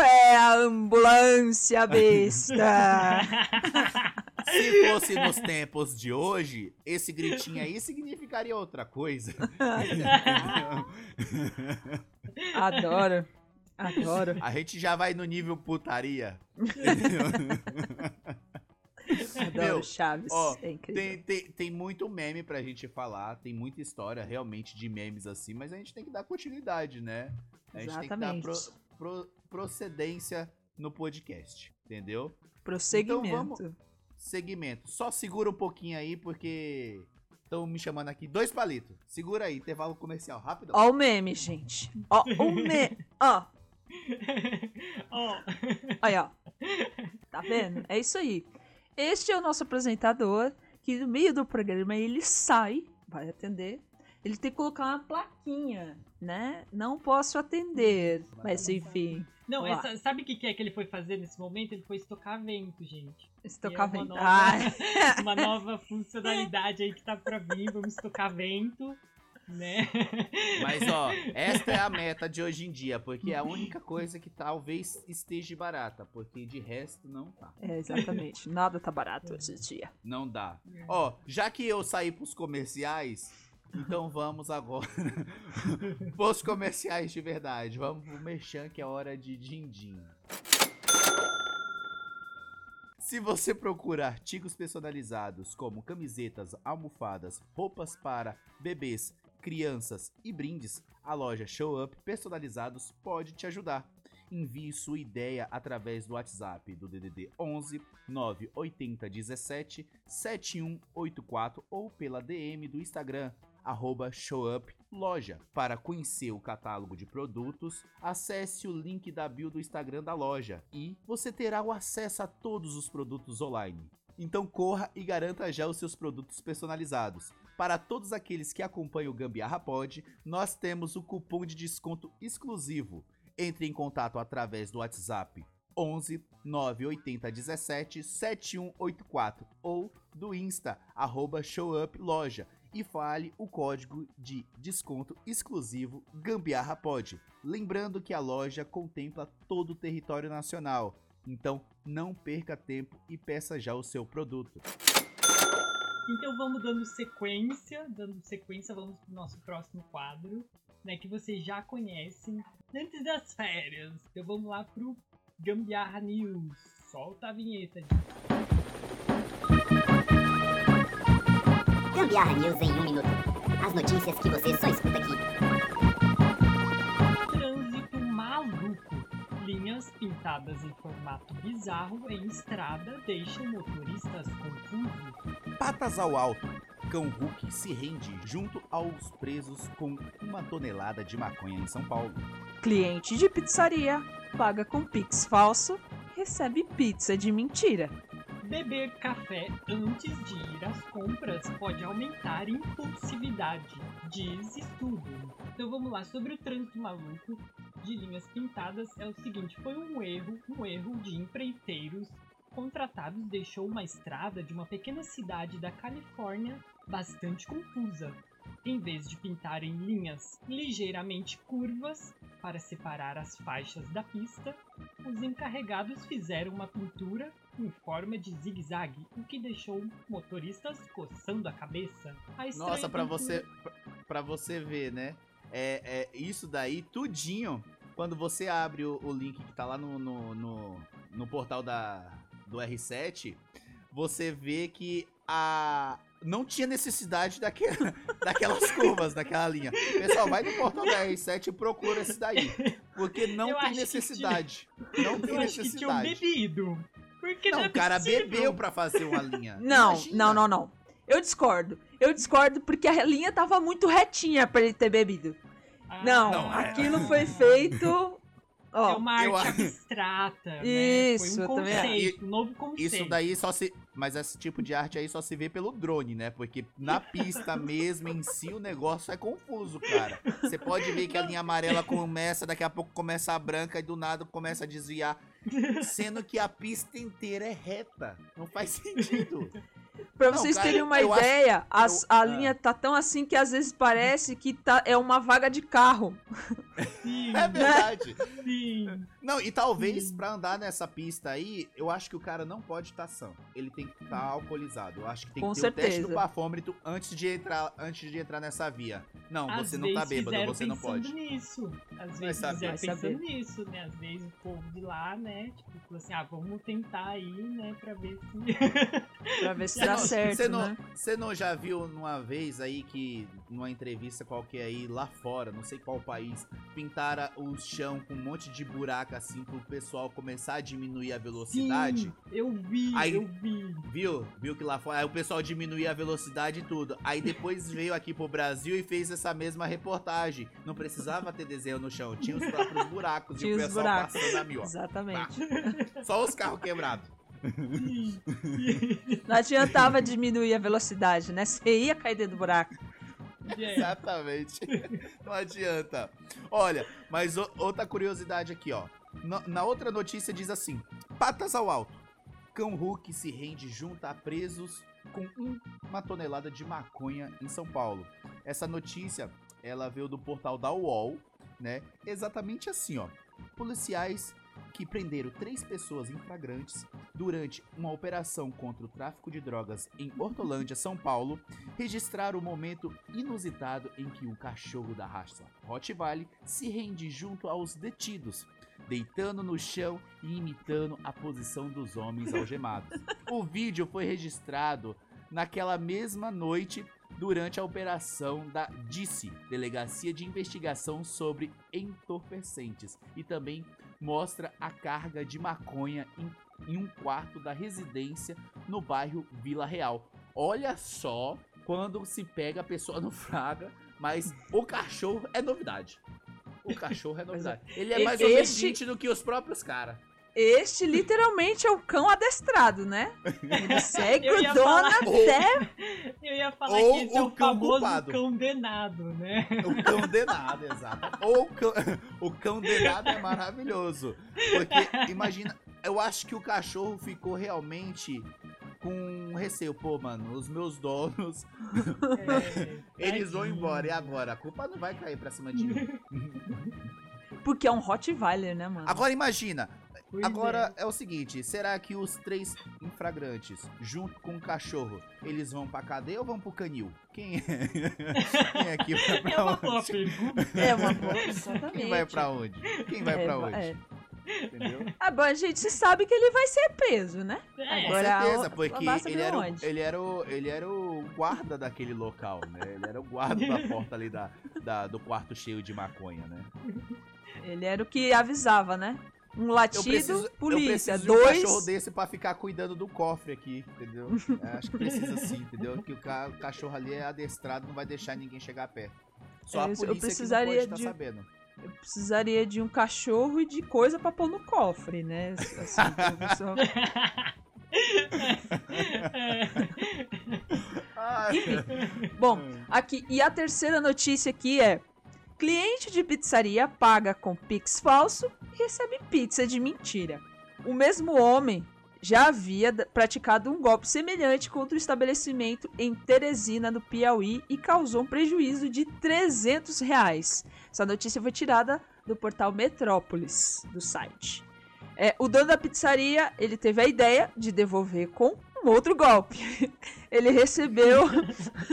é a ambulância besta. Se fosse nos tempos de hoje, esse gritinho aí significaria outra coisa. Adoro. Adoro. A gente já vai no nível putaria. Adoro Meu, Chaves. ó, é incrível. Tem, tem, tem muito meme pra gente falar, tem muita história realmente de memes assim, mas a gente tem que dar continuidade, né? A gente tem que dar Exatamente. pro- pro- procedência no podcast, entendeu? Prosseguimento. Então vamos- Segmento. Só segura um pouquinho aí, porque estão me chamando aqui. Dois palitos. Segura aí, intervalo comercial, rápido. Ó o meme, gente. Ó o meme. Ó, Ó, aí, ó. Tá vendo? É isso aí. Este é o nosso apresentador, que no meio do programa ele sai, vai atender. Ele tem que colocar uma plaquinha, né? Não posso atender. Mas enfim, Não, essa- sabe o que, que é que ele foi fazer nesse momento? Ele foi estocar vento, gente. estocar é uma vento. nova- Ai, Uma nova funcionalidade aí que tá pra vir. Vamos estocar vento, né? Mas ó, esta é a meta de hoje em dia, porque é a única coisa que talvez esteja barata, porque de resto não tá. é, exatamente. Nada tá barato hoje em dia. Não dá. Ó, já que eu saí pros comerciais, então vamos agora pros comerciais de verdade. Vamos pro Merchan, que é hora de din-din. Se você procura artigos personalizados como camisetas, almofadas, roupas para bebês, crianças e brindes, a loja Show Up Personalizados pode te ajudar. Envie sua ideia através do WhatsApp do DDD 11 980 17 7184 ou pela DM do Instagram showuploja. Para conhecer o catálogo de produtos, acesse o link da bio do Instagram da loja e você terá o acesso a todos os produtos online. Então corra e garanta já os seus produtos personalizados. Para todos aqueles que acompanham o Gambiarra Pod, nós temos o cupom de desconto exclusivo. Entre em contato através do WhatsApp 11 980 17 7184 ou do Insta arroba showuploja e fale o código de desconto exclusivo Gambiarra Pod. Lembrando que a loja contempla todo o território nacional, então não perca tempo e peça já o seu produto. Então vamos dando sequência, dando sequência, vamos pro nosso próximo quadro, né, que vocês já conhecem, antes das férias. Então vamos lá pro Gambiarra News. Solta a vinheta. Gambiarra News em um minuto. As notícias que você só escuta aqui. Pintadas em formato bizarro em estrada deixam motoristas confusos. Patas ao alto. Cão Hulk se rende junto aos presos com uma tonelada de maconha em São Paulo. Cliente de pizzaria paga com Pix falso, recebe pizza de mentira. Beber café antes de ir às compras pode aumentar impulsividade, diz estudo. Então vamos lá, sobre o trânsito maluco de linhas pintadas, é o seguinte, foi um erro, um erro de empreiteiros contratados deixou uma estrada de uma pequena cidade da Califórnia bastante confusa. Em vez de pintarem linhas ligeiramente curvas para separar as faixas da pista, os encarregados fizeram uma pintura em forma de zigue-zague, o que deixou motoristas coçando a cabeça. A Nossa, pra pintura- você, pra você ver, né? É, é isso daí, tudinho. Quando você abre o, o link que tá lá no, no, no, no portal da, do R7, você vê que a. Não tinha necessidade daquela, daquelas curvas, daquela linha. Pessoal, vai no portal da R7 e procura esse daí. Porque não Eu tem necessidade. Não tem Eu acho que tinham necessidade. bebido. Porque não, Não, é o cara possível. bebeu pra fazer uma linha. Não, Imagina. não, não, não. Eu discordo. Eu discordo porque a linha tava muito retinha pra ele ter bebido. Ah, Não, Não, é- aquilo foi feito. Ó, É uma arte abstrata, né? Isso, Foi eu um conceito, um novo conceito. Isso daí só se. Mas esse tipo de arte aí só se vê pelo drone, né? Porque na pista mesmo, em si, o negócio é confuso, cara. Você pode ver que a linha amarela começa, daqui a pouco começa a branca e do nada começa a desviar. Sendo que a pista inteira é reta. Não faz sentido. Pra Não, vocês cara, terem uma eu acho- ideia, as- eu- a ah. linha tá tão assim que às vezes parece que tá, é uma vaga de carro. Sim, É verdade. sim. Não, e talvez pra andar nessa pista aí, eu acho que o cara não pode estar são. Ele tem que estar alcoolizado. Eu acho que tem Com que ter o teste certeza. do bafômetro antes de entrar, antes de entrar nessa via. Não, Às você não tá bêbado, você não pensando pode. nisso. Às vezes saber. fizeram Vai saber. pensando nisso, né? Às vezes o povo de lá, né? Tipo, assim, ah, vamos tentar aí, né? Pra ver se... Pra ver se dá não- certo, você não, né? Você não já viu numa vez aí que, numa entrevista qualquer aí, lá fora, não sei qual país, pintaram o chão com um monte de buraco assim pro pessoal começar a diminuir a velocidade? Sim, eu vi, Aí- eu vi. Viu? Viu que lá fora. Aí o pessoal diminuía a velocidade e tudo. Aí depois veio aqui pro Brasil e fez essa mesma reportagem. Não precisava ter desenho no chão, tinha os próprios buracos Tinha e o pessoal buracos. passando a mil. Exatamente. Só os carros quebrados. Não adiantava diminuir a velocidade, né? Você ia cair dentro do buraco. Exatamente. Não adianta. Olha, mas o- outra curiosidade aqui, ó. Na, na outra notícia diz assim: patas ao alto. Cão Hulk se rende junto a presos com um- uma tonelada de maconha em São Paulo. Essa notícia, ela veio do portal da UOL, né? Exatamente assim, ó. Policiais que prenderam três pessoas em flagrantes durante uma operação contra o tráfico de drogas em Hortolândia, São Paulo, registraram o momento inusitado em que um cachorro da raça Rottweiler se rende junto aos detidos, deitando no chão e imitando a posição dos homens algemados. O vídeo foi registrado naquela mesma noite durante a operação da DICE, Delegacia de Investigação sobre Entorpecentes, e também mostra a carga de maconha em, em um quarto da residência no bairro Vila Real. Olha só quando se pega a pessoa no fraga, mas o cachorro é novidade. O cachorro é novidade. Ele é mais este- obediente do que os próprios caras. Este literalmente é o cão adestrado, né? Ele segue o dono falar- até. Eu ia falar Ou que esse é o o cão famoso culpado. condenado, né? O cão denado, exato. Ou o cão, o cão denado é maravilhoso. Porque, imagina, eu acho que o cachorro ficou realmente com receio. Pô, mano, os meus donos, É, eles vão embora. E agora? A culpa não vai cair pra cima de mim. Porque é um Rottweiler, né, mano? Agora imagina, Pois agora é. o seguinte, será que os três infragrantes, junto com o cachorro, eles vão pra cadeia ou vão pro canil? Quem é? Quem é que vai é. pra É uma boa onde? pergunta. É uma boa, exatamente. Quem vai pra onde? Quem vai É, pra onde? é. Entendeu? Ah, bom, a gente sabe que ele vai ser preso, né? É, Com Agora, certeza, a- porque ele era, o, ele, era o, ele era o guarda daquele local, né? Ele era o guarda da porta ali da, da- do quarto cheio de maconha, né? Ele era o que avisava, né? Um Eu latido, preciso, polícia. eu preciso de um Dois. cachorro desse pra ficar cuidando do cofre aqui, entendeu? É, acho que precisa sim, entendeu? Que o, ca- o cachorro ali é adestrado, não vai deixar ninguém chegar perto. Só É, a eu polícia precisaria que não pode estar de- sabendo. Eu precisaria de um cachorro e de coisa pra pôr no cofre, né? Assim, pessoa- Ai, Bom, aqui. E a terceira notícia aqui é: cliente de pizzaria paga com Pix falso e recebe pizza de mentira. O mesmo homem já havia praticado um golpe semelhante contra o estabelecimento em Teresina, no Piauí, e causou um prejuízo de 300 reais. Essa notícia foi tirada do portal Metrópolis, do site. É, o dono da pizzaria, ele teve a ideia de devolver com um outro golpe. ele recebeu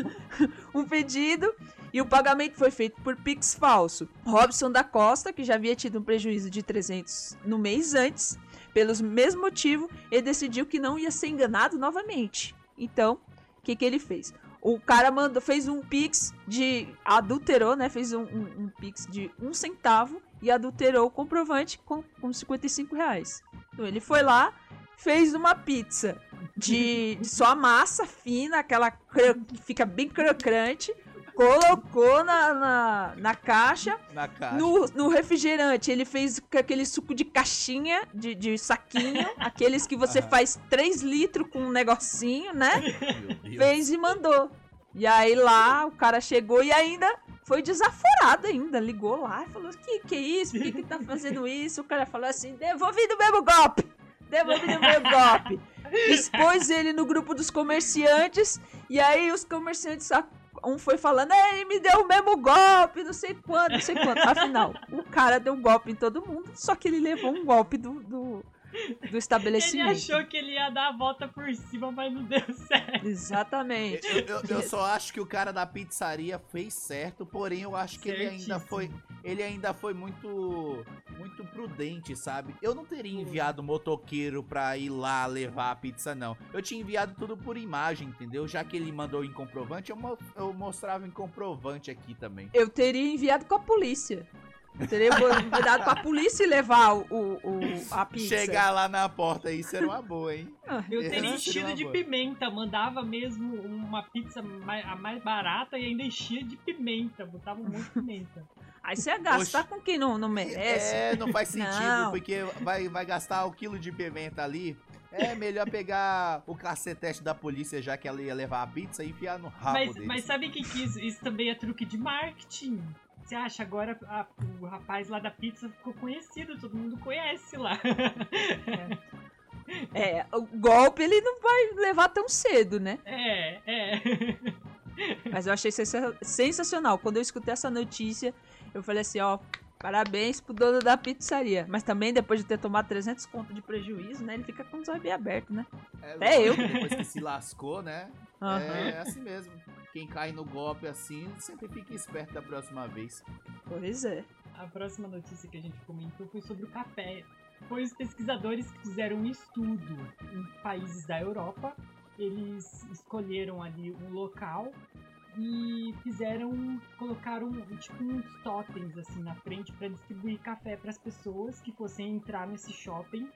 um pedido e o pagamento foi feito por Pix falso. Robson da Costa, que já havia tido um prejuízo de 300 no mês antes, pelos mesmo motivo, ele decidiu que não ia ser enganado novamente. Então, o que, que ele fez? O cara mandou, fez um Pix de. adulterou, né? Fez um, um, um Pix de um centavo e adulterou o comprovante com, com 55 reais. Então ele foi lá, fez uma pizza de, de só massa fina, aquela que fica bem crocante, colocou na, na, na caixa. Na caixa. No, no refrigerante, ele fez com aquele suco de caixinha, de, de saquinho, aqueles que você Aham. faz 3 litros com um negocinho, né? Fez e mandou. E aí lá o cara chegou e ainda foi desaforado ainda. Ligou lá e falou: Que que é isso? Por que, que tá fazendo isso? O cara falou assim: devolvi do mesmo golpe! Devolvi do mesmo golpe! Expôs ele no grupo dos comerciantes. E aí os comerciantes. Um foi falando, "É, ele me deu o mesmo golpe, não sei quando, não sei quanto. Afinal, o cara deu um golpe em todo mundo, só que ele levou um golpe do, do, do Ele estabelecimento. achou que ele ia dar a volta por cima, mas não deu certo. Exatamente. Eu, eu- eu só acho que o cara da pizzaria fez certo, porém eu acho que ele ainda Certíssimo. foi, ele ainda foi muito, muito prudente, sabe? Eu não teria enviado motoqueiro pra ir lá levar a pizza, não. Eu tinha enviado tudo por imagem, entendeu? Já que ele mandou em comprovante, eu, mo- eu mostrava em comprovante aqui também. Eu teria enviado com a polícia. Eu teria mandado pra polícia levar o, o- o- a pizza. Chegar lá na porta, isso era uma boa, hein? Eu Essa teria enchido de boa. pimenta, mandava mesmo uma pizza mai- a mais barata e ainda enchia de pimenta, botava um monte de pimenta. Aí você ia gastar com quem não, não merece. É, não faz sentido, Não. porque vai, vai gastar o quilo de pimenta ali. É melhor pegar o cacetete da polícia, já que ela ia levar a pizza, e enfiar no rabo Mas, deles. mas sabe o que, que isso, isso também é truque de marketing? Você acha agora a- o rapaz lá da pizza ficou conhecido, todo mundo conhece lá. É, o golpe ele não vai levar tão cedo, né? É, é. Mas eu achei sensa- sensacional. Quando eu escutei essa notícia, eu falei assim, ó, parabéns pro dono da pizzaria. Mas também, depois de ter tomado 300 conto de prejuízo, né, ele fica com os olhos bem abertos, né? É, até eu. Depois que se lascou, né? Aham. É assim mesmo. Quem cai no golpe assim, sempre fica esperto da próxima vez. Pois é. A próxima notícia que a gente comentou foi sobre o café. Foi os pesquisadores que fizeram um estudo em países da Europa. Eles escolheram ali um local e fizeram, colocaram tipo uns totens assim na frente para distribuir café para as pessoas que fossem entrar nesse shopping,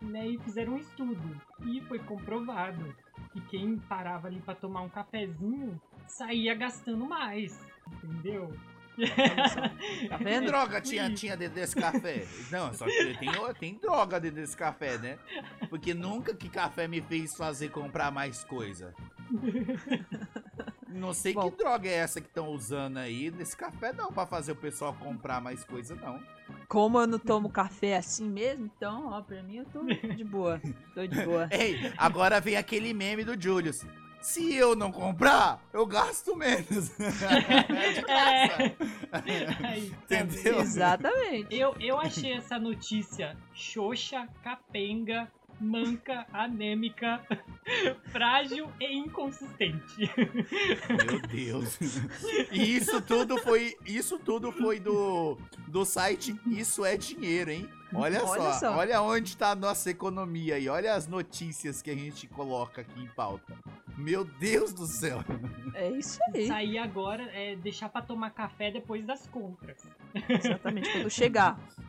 né? E fizeram um estudo e foi comprovado que quem parava ali para tomar um cafezinho saía gastando mais, entendeu? Tá Que vendo? droga tinha, tinha dentro desse café? Não, só que tem, tem droga dentro desse café, né? Porque nunca que café me fez fazer comprar mais coisa. Não sei Bom. que droga é essa que estão usando aí nesse café, não, pra fazer o pessoal comprar mais coisa, não. Como eu não tomo café assim mesmo, então, ó, pra mim eu tô de boa. Tô de boa. Ei, agora vem aquele meme do Julius. Se eu não comprar, eu gasto menos. É de graça. Aí, tá Entendeu? Exatamente. Eu, eu achei essa notícia xoxa, capenga, manca, anêmica, frágil e inconsistente. Meu Deus. E isso tudo foi, isso tudo foi do do site Isso é Dinheiro, hein? Olha, Olha só, só. olha onde tá a nossa economia aí. Olha as notícias que a gente coloca aqui em pauta. Meu Deus do céu. É isso aí. Sair agora é deixar pra tomar café depois das compras. Exatamente, quando chegar.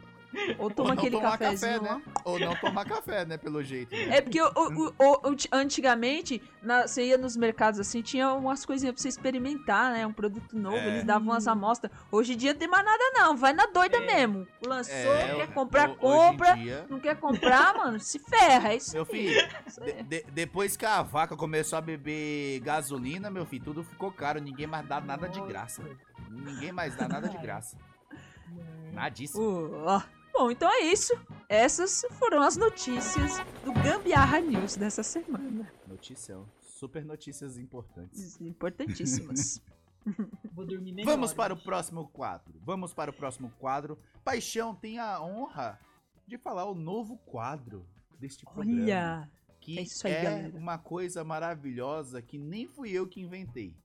Ou toma Ou não aquele tomar cafezinho café, lá. né? Ou não tomar café, né? Pelo jeito. né? É porque o- o- o- o- antigamente, na- você ia nos mercados assim, tinha umas coisinhas pra você experimentar, né? Um produto novo, É. eles davam umas amostras. Hoje em dia não tem mais nada, não. Vai na doida É. mesmo. Lançou, É, quer comprar, ho- compra. Dia, Não quer comprar, mano? Se ferra, é isso Meu aí. filho, Isso aí. de- de- depois que a vaca começou a beber gasolina, meu filho, tudo ficou caro. Ninguém mais dá nada de graça. Ninguém mais dá nada de graça. Nadíssimo. Uh, ó. Bom, então é isso. essas foram as notícias do Gambiarra News dessa semana. Notícia, super notícias importantes. Importantíssimas. Vou dormir melhor. Vamos para o próximo quadro. Vamos para o próximo quadro. Paixão tem a honra de falar o novo quadro deste programa. Olha, que é isso aí, é galera. uma coisa maravilhosa que nem fui eu que inventei.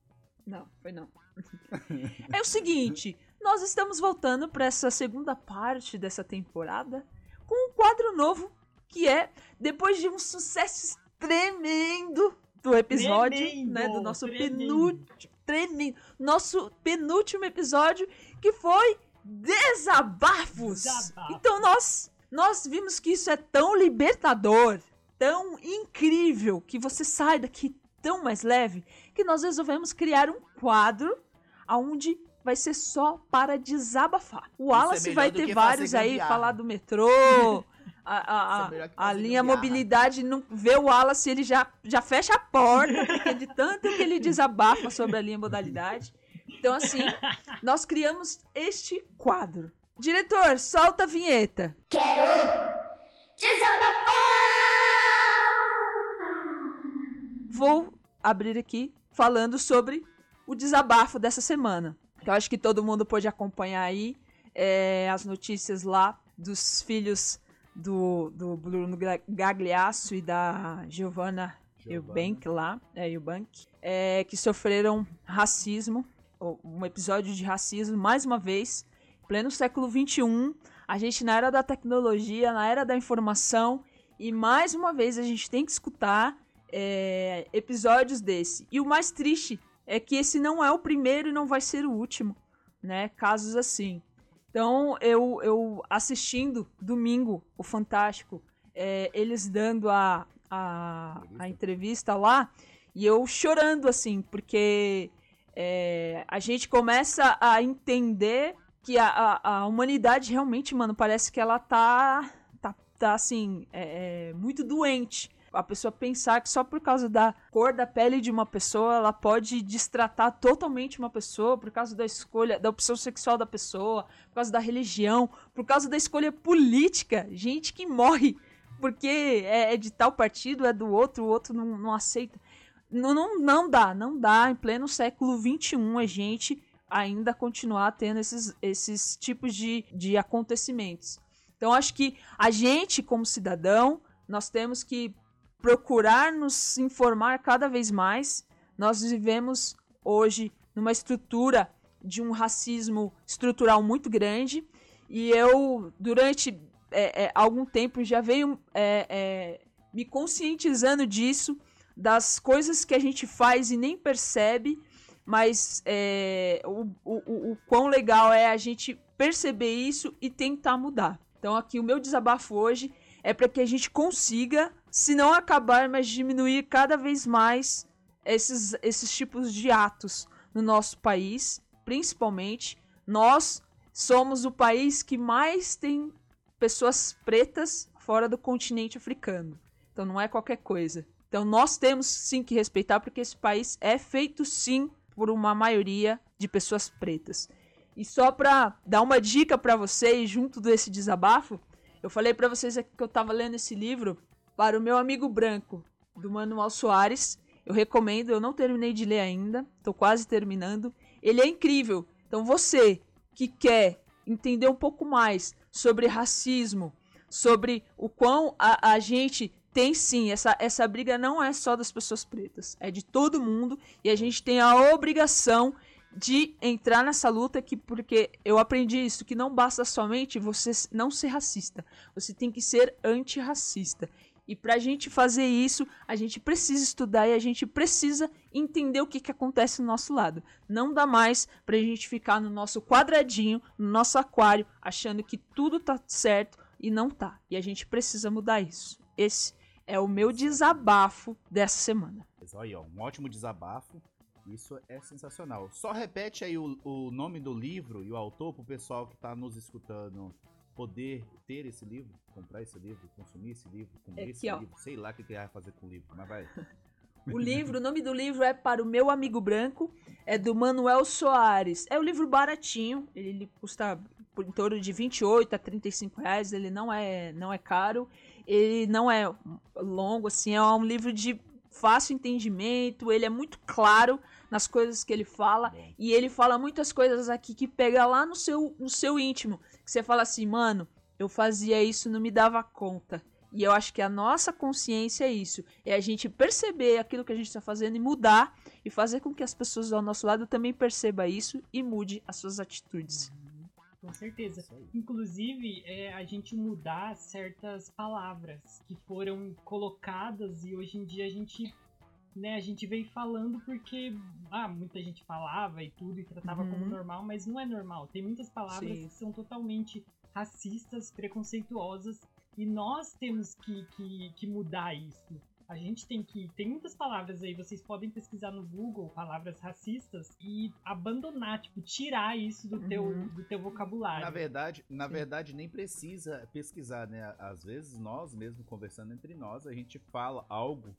não, foi não. é o seguinte, nós estamos voltando para essa segunda parte dessa temporada com um quadro novo que é depois de um sucesso tremendo do episódio, Tremendo, né, do nosso penúltimo, tremendo, nosso penúltimo episódio que foi desabafos. Desabafos. Então nós nós vimos que isso é tão libertador, tão incrível que você sai daqui tão mais leve que nós resolvemos criar um quadro aonde vai ser só para desabafar. O é Wallace melhor vai ter vários aí, falar do metrô, a, a- é a- linha gambiarra. mobilidade, não vê o Wallace, ele já, já fecha a porta, porque de tanto que ele desabafa sobre a linha modalidade. Então, assim, nós criamos este quadro. Diretor, solta a vinheta. Vou abrir aqui falando sobre o desabafo dessa semana. Que eu acho que todo mundo pôde acompanhar aí é, as notícias lá dos filhos do, do Bruno Gagliasso e da Giovanna Eubank lá, é, Eubank, é, que sofreram racismo, um episódio de racismo, mais uma vez, pleno século XXI, a gente na era da tecnologia, na era da informação, e mais uma vez a gente tem que escutar é, episódios desse. E o mais triste é que esse não é o primeiro e não vai ser o último, né? Casos assim. Então, eu, eu assistindo domingo o Fantástico, é, eles dando a, a, a entrevista lá, e eu chorando, assim, porque é, a gente começa a entender que a, a, a humanidade realmente, mano, parece que ela tá, tá, tá assim, é, é, muito doente. A pessoa pensar que só por causa da cor da pele de uma pessoa, ela pode destratar totalmente uma pessoa por causa da escolha, da opção sexual da pessoa, por causa da religião, por causa da escolha política. Gente que morre porque é, é de tal partido, é do outro, o outro não, não aceita. Não, não, não dá, não dá em pleno século XXI a gente ainda continuar tendo esses, esses tipos de, de acontecimentos. Então, acho que a gente, como cidadão, nós temos que procurar nos informar cada vez mais. Nós vivemos hoje numa estrutura de um racismo estrutural muito grande e eu, durante é, é, algum tempo, já venho é, é, me conscientizando disso, das coisas que a gente faz e nem percebe, mas é, o, o, o, o quão legal é a gente perceber isso e tentar mudar. Então, aqui o meu desabafo hoje é para que a gente consiga, se não acabar, mas diminuir cada vez mais esses, esses tipos de atos no nosso país, principalmente. Nós somos o país que mais tem pessoas pretas fora do continente africano. Então não é qualquer coisa. Então nós temos sim que respeitar porque esse país é feito sim por uma maioria de pessoas pretas. E só para dar uma dica para vocês junto desse desabafo, eu falei para vocês aqui que eu tava lendo esse livro para o meu amigo branco do Manuel Soares. Eu recomendo, eu não terminei de ler ainda, tô quase terminando. Ele é incrível. Então você que quer entender um pouco mais sobre racismo, sobre o quão a, a gente tem sim, essa, essa briga não é só das pessoas pretas, é de todo mundo e a gente tem a obrigação de entrar nessa luta que porque eu aprendi isso que não basta somente você não ser racista, você tem que ser antirracista. E pra gente fazer isso, a gente precisa estudar e a gente precisa entender o que, que acontece no nosso lado. Não dá mais pra gente ficar no nosso quadradinho, no nosso aquário, achando que tudo tá certo e não tá. E a gente precisa mudar isso. Esse é o meu desabafo dessa semana. Olha, um ótimo desabafo. Isso é sensacional. Só repete aí o, o nome do livro e o autor pro pessoal que tá nos escutando poder ter esse livro, comprar esse livro, consumir esse livro, comer É esse aqui, ó. livro. Sei lá o que vai fazer com o livro, mas vai. O livro, o nome do livro é Para o Meu Amigo Branco, é do Manuel Soares. É um livro baratinho, ele, ele custa por em torno de 28 a 35 reais, ele não é, não é caro, ele não é longo, assim, é um livro de fácil entendimento, ele é muito claro nas coisas que ele fala, e ele fala muitas coisas aqui que pega lá no seu, no seu íntimo, que você fala assim, mano, eu fazia isso, não me dava conta. E eu acho que a nossa consciência é isso. É a gente perceber aquilo que a gente está fazendo e mudar e fazer com que as pessoas ao nosso lado também percebam isso e mude as suas atitudes. Com certeza. Inclusive, é, a gente mudar certas palavras que foram colocadas e hoje em dia a gente, né, a gente vem falando porque ah, muita gente falava e tudo e tratava Uhum. como normal, mas não é normal. Tem muitas palavras Sim. que são totalmente racistas, preconceituosas e nós temos que, que, que mudar isso. A gente tem que. Tem muitas palavras aí, vocês podem pesquisar no Google palavras racistas e abandonar, tipo, tirar isso do, teu, Uhum. do teu vocabulário. Na verdade, na Sim. verdade, nem precisa pesquisar, né? Às vezes nós mesmo conversando entre nós, a gente fala algo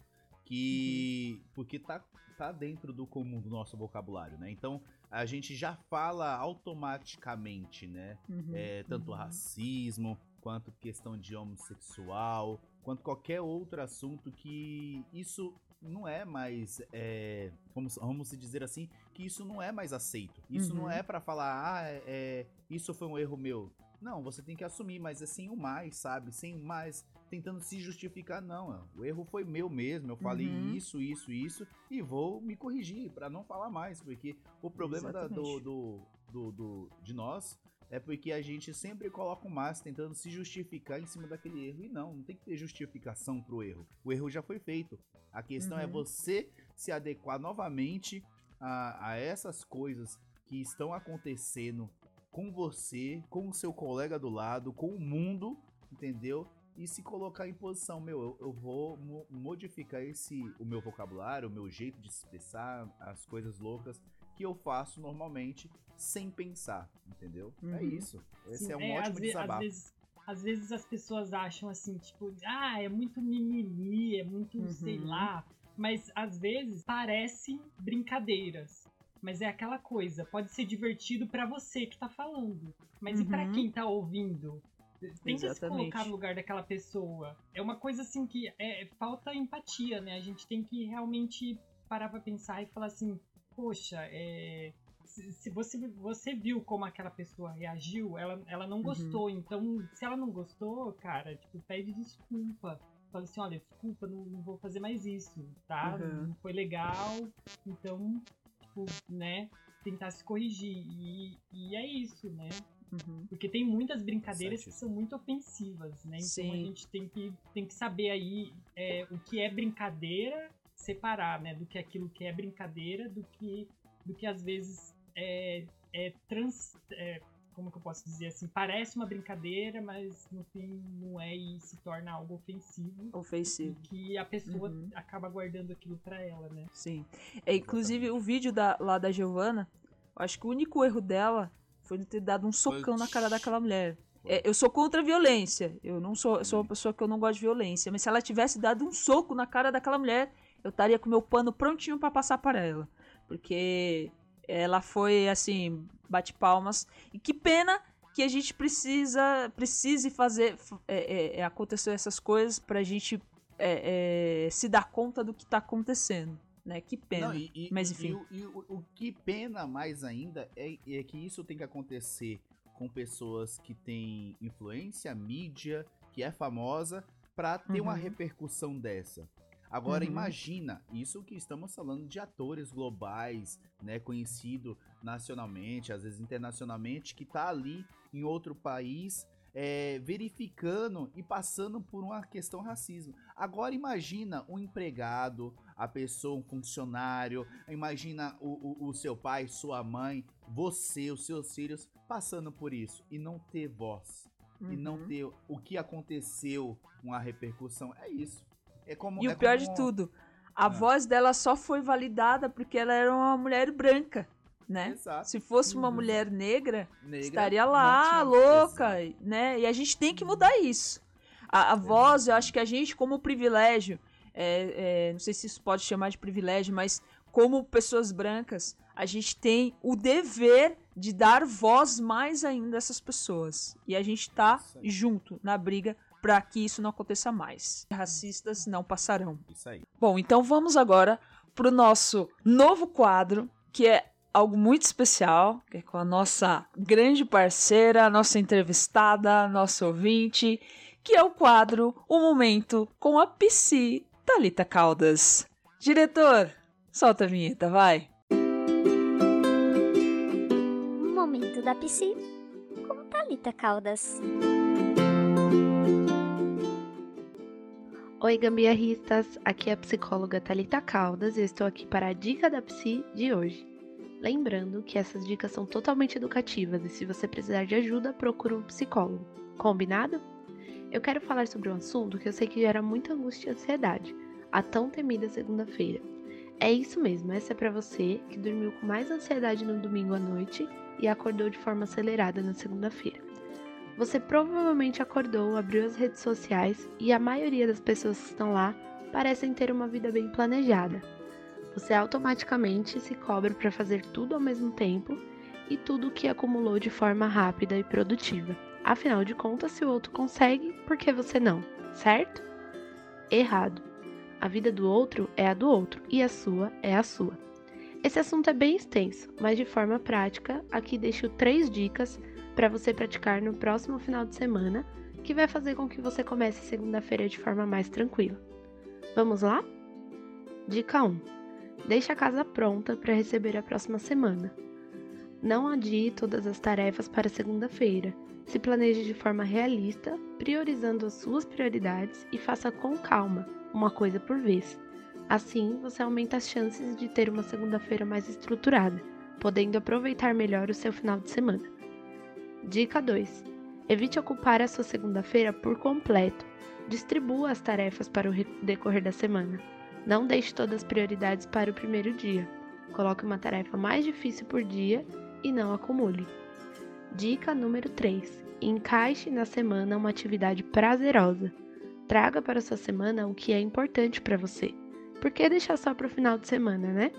que. porque tá, tá dentro do comum do nosso vocabulário, né? Então a gente já fala automaticamente, né? Uhum. É, tanto racismo, quanto questão de homossexual, quanto qualquer outro assunto que isso não é mais, é, vamos, vamos dizer assim, que isso não é mais aceito. Isso não Uhum. é pra falar, ah, é, é, isso foi um erro meu. Não, você tem que assumir, mas é sem o mais, sabe? Sem o mais, tentando se justificar, não. ó, O erro foi meu mesmo, eu falei Uhum. isso, isso, isso, e vou me corrigir pra não falar mais, porque o problema da- do, do, do, do- de nós é porque a gente sempre coloca o mais tentando se justificar em cima daquele erro. E não, não tem que ter justificação pro erro. O erro já foi feito. A questão é Uhum. você se adequar novamente a, a essas coisas que estão acontecendo com você, com o seu colega do lado, com o mundo, entendeu? E se colocar em posição, meu, eu, eu vou mo- modificar esse o meu vocabulário, o meu jeito de expressar as coisas loucas que eu faço normalmente sem pensar, entendeu? É Uhum. isso. Esse Sim, é um às ótimo ve- às desabafo. vezes, às vezes as pessoas acham assim, tipo, ah, é muito mimimi, é muito Uhum. sei lá. Mas às vezes parece brincadeiras. Mas é aquela coisa, pode ser divertido pra você que tá falando. Mas e pra Uhum. quem tá ouvindo? Tenta se colocar no lugar daquela pessoa. É uma coisa assim que é, falta empatia, né? A gente tem que realmente parar pra pensar e falar assim, poxa, é, se, se você, você viu como aquela pessoa reagiu, ela, ela Uhum. não gostou. Então, se ela não gostou, cara, tipo, pede desculpa. Fala assim, olha, desculpa, não, não vou fazer mais isso, tá? Uhum. Não foi legal. Então, tipo, né? Tentar se corrigir. E, e é isso, né? Uhum. Porque tem muitas brincadeiras que são muito ofensivas, né? Então a Sim. gente tem que, tem que saber aí é, o que é brincadeira, separar, né? Do que aquilo que é brincadeira, do que, do que às vezes é, é trans. é, como que eu posso dizer assim? Parece uma brincadeira, mas no fim não é e se torna algo ofensivo. Ofensivo. que a pessoa Uhum. acaba guardando aquilo pra ela, né? Sim. É, inclusive, o vídeo da, lá da Giovana, eu acho que o único erro dela foi não ter dado um socão na cara daquela mulher. É, eu sou contra a violência. Eu não sou, eu sou uma pessoa que eu não gosto de violência. Mas se ela tivesse dado um soco na cara daquela mulher, eu estaria com meu pano prontinho pra passar para ela. Porque ela foi assim, bate palmas. E que pena que a gente precisa precise fazer é, é, é, acontecer essas coisas pra gente é, é, se dar conta do que tá acontecendo. Né? Que pena. Não, e, e- Mas e enfim. o- E, o, o que pena mais ainda é, é que isso tem que acontecer com pessoas que têm influência, mídia, que é famosa, pra ter uma Uhum. repercussão dessa. Agora Uhum. imagina, isso que estamos falando de atores globais, né, conhecido nacionalmente, às vezes internacionalmente, que tá ali em outro país, é, verificando e passando por uma questão racismo. Agora imagina um empregado, a pessoa, um funcionário, imagina o, o, o seu pai, sua mãe, você, os seus filhos passando por isso e não ter voz e não Uhum. ter o que aconteceu, uma repercussão. É isso. É como, E é o pior como- de tudo, a Ah. voz dela só foi validada porque ela era uma mulher branca, né? Exato. Se fosse uma Uhum. mulher negra, Negra, estaria lá, louca, Exato. né? E a gente tem que mudar isso. A, a voz, eu acho que a gente, como privilégio, é, é, não sei se isso pode chamar de privilégio, mas como pessoas brancas, a gente tem o dever de dar voz mais ainda a essas pessoas. E a gente tá aí. junto na briga para que isso não aconteça mais. Racistas não passarão. Isso aí. Bom, então vamos agora pro nosso novo quadro, que é algo muito especial, que é com a nossa grande parceira, a nossa entrevistada, a nossa ouvinte, que é o quadro O Momento com a Psi Thalita Caldas. Diretor, solta a vinheta, vai. Momento da Psi com Thalita Caldas. Oi, gambiarristas! Aqui é a psicóloga Thalita Caldas e eu estou aqui para a Dica da Psi de hoje. Lembrando que essas dicas são totalmente educativas e se você precisar de ajuda, procure um psicólogo. Combinado? Eu quero falar sobre um assunto que eu sei que gera muita angústia e ansiedade, a tão temida segunda-feira. É isso mesmo, essa é para você que dormiu com mais ansiedade no domingo à noite e acordou de forma acelerada na segunda-feira. Você provavelmente acordou, abriu as redes sociais e a maioria das pessoas que estão lá parecem ter uma vida bem planejada. Você automaticamente se cobra para fazer tudo ao mesmo tempo e tudo o que acumulou de forma rápida e produtiva. Afinal de contas, se o outro consegue, por que você não? Certo? Errado. A vida do outro é a do outro e a sua é a sua. Esse assunto é bem extenso, mas de forma prática, aqui deixo três dicas para você praticar no próximo final de semana, que vai fazer com que você comece segunda-feira de forma mais tranquila. Vamos lá? Dica 1. Deixe a casa pronta para receber a próxima semana. Não adie todas as tarefas para segunda-feira. Se planeje de forma realista, priorizando as suas prioridades e faça com calma, uma coisa por vez. Assim, você aumenta as chances de ter uma segunda-feira mais estruturada, podendo aproveitar melhor o seu final de semana. Dica 2. Evite ocupar a sua segunda-feira por completo. Distribua as tarefas para o re- decorrer da semana. Não deixe todas as prioridades para o primeiro dia. Coloque uma tarefa mais difícil por dia e não acumule. Dica número 3. Encaixe na semana uma atividade prazerosa. Traga para sua semana o que é importante para você. Por que deixar só para o final de semana, né?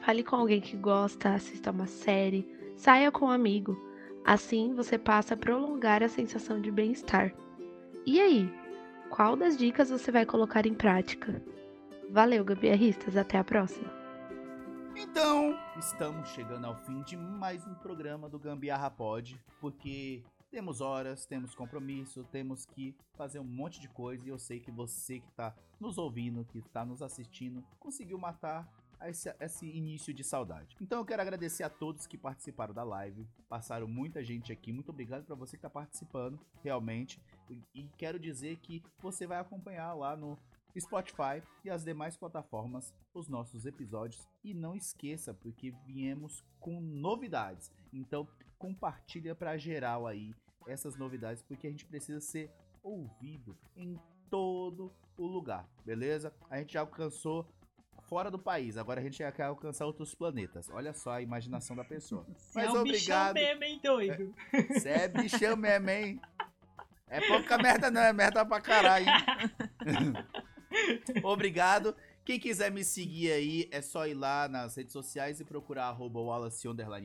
Fale com alguém que gosta, assista uma série, saia com um amigo. Assim você passa a prolongar a sensação de bem-estar. E aí, qual das dicas você vai colocar em prática? Valeu, gambiarristas, até a próxima. Então, estamos chegando ao fim de mais um programa do Gambiarra Pod, porque temos horas, temos compromisso, temos que fazer um monte de coisa e eu sei que você que está nos ouvindo, que está nos assistindo, conseguiu matar esse, esse início de saudade. Então eu quero agradecer a todos que participaram da live, passaram muita gente aqui, muito obrigado para você que está participando, realmente, e, e quero dizer que você vai acompanhar lá no Spotify e as demais plataformas os nossos episódios e não esqueça porque viemos com novidades. Então compartilha para geral aí essas novidades porque a gente precisa ser ouvido em todo o lugar, beleza? A gente já alcançou fora do país, agora a gente quer alcançar outros planetas. Olha só a imaginação da pessoa. Você Mas é um bichão obrigado. mesmo, hein, doido? Você é bichão mesmo, hein? É pouca merda não, é merda pra caralho. Obrigado. Quem quiser me seguir aí, é só ir lá nas redes sociais e procurar arroba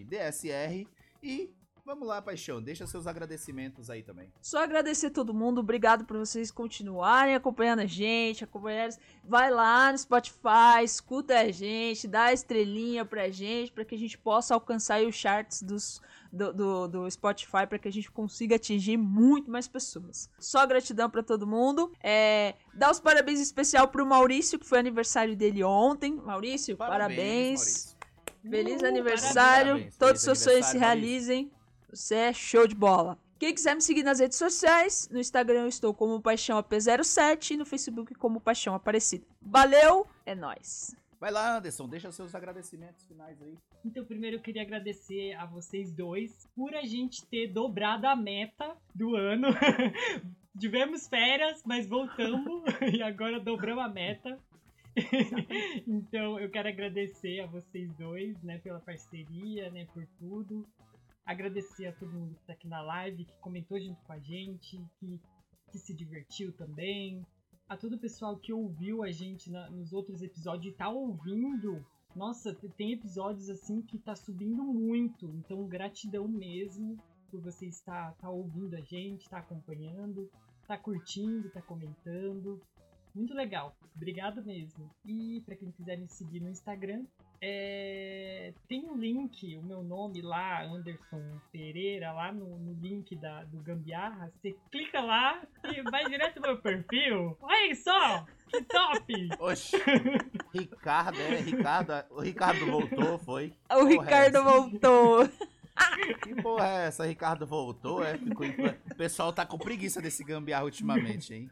DSR. E vamos lá, paixão, deixa seus agradecimentos aí também. Só agradecer todo mundo, obrigado por vocês continuarem acompanhando a gente, acompanhando. Vai lá no Spotify, escuta a gente, dá a estrelinha pra gente, pra que a gente possa alcançar aí os charts dos, do, do, do Spotify, pra que a gente consiga atingir muito mais pessoas. Só gratidão pra todo mundo. É, dá os parabéns especial pro Maurício, que foi aniversário dele ontem. Maurício, parabéns. Maurício. Feliz Uhul, aniversário. parabéns. Todos os seus sonhos se realizem. Você é show de bola. Quem quiser me seguir nas redes sociais, no Instagram eu estou como Paixão AP07 e no Facebook como Paixão Aparecida. Valeu, é nóis. Vai lá, Anderson, deixa seus agradecimentos finais aí. Então, primeiro eu queria agradecer a vocês dois por a gente ter dobrado a meta do ano. Tivemos férias, mas voltamos e agora dobramos a meta. então, eu quero agradecer a vocês dois, né, pela parceria, né, por tudo. Agradecer a todo mundo que tá aqui na live, que comentou junto com a gente, que, que se divertiu também. A todo o pessoal que ouviu a gente na- nos outros episódios e tá ouvindo Nossa, te- tem episódios assim que tá subindo muito. Então, gratidão mesmo por você estar tá ouvindo a gente, tá acompanhando, tá curtindo, tá comentando. Muito legal. Obrigado mesmo. E pra quem quiser me seguir no Instagram, é, tem um link, o meu nome lá, Anderson Pereira, lá no, no link da, do Gambiarra. Você clica lá e vai direto no meu perfil. Olha só! Que top! Oxi. Ricardo, é, Ricardo. O Ricardo voltou, foi. O Porra, Ricardo essa? voltou. Que porra é essa? Ricardo voltou, é? Ficou... O pessoal tá com preguiça desse gambiarra ultimamente, hein?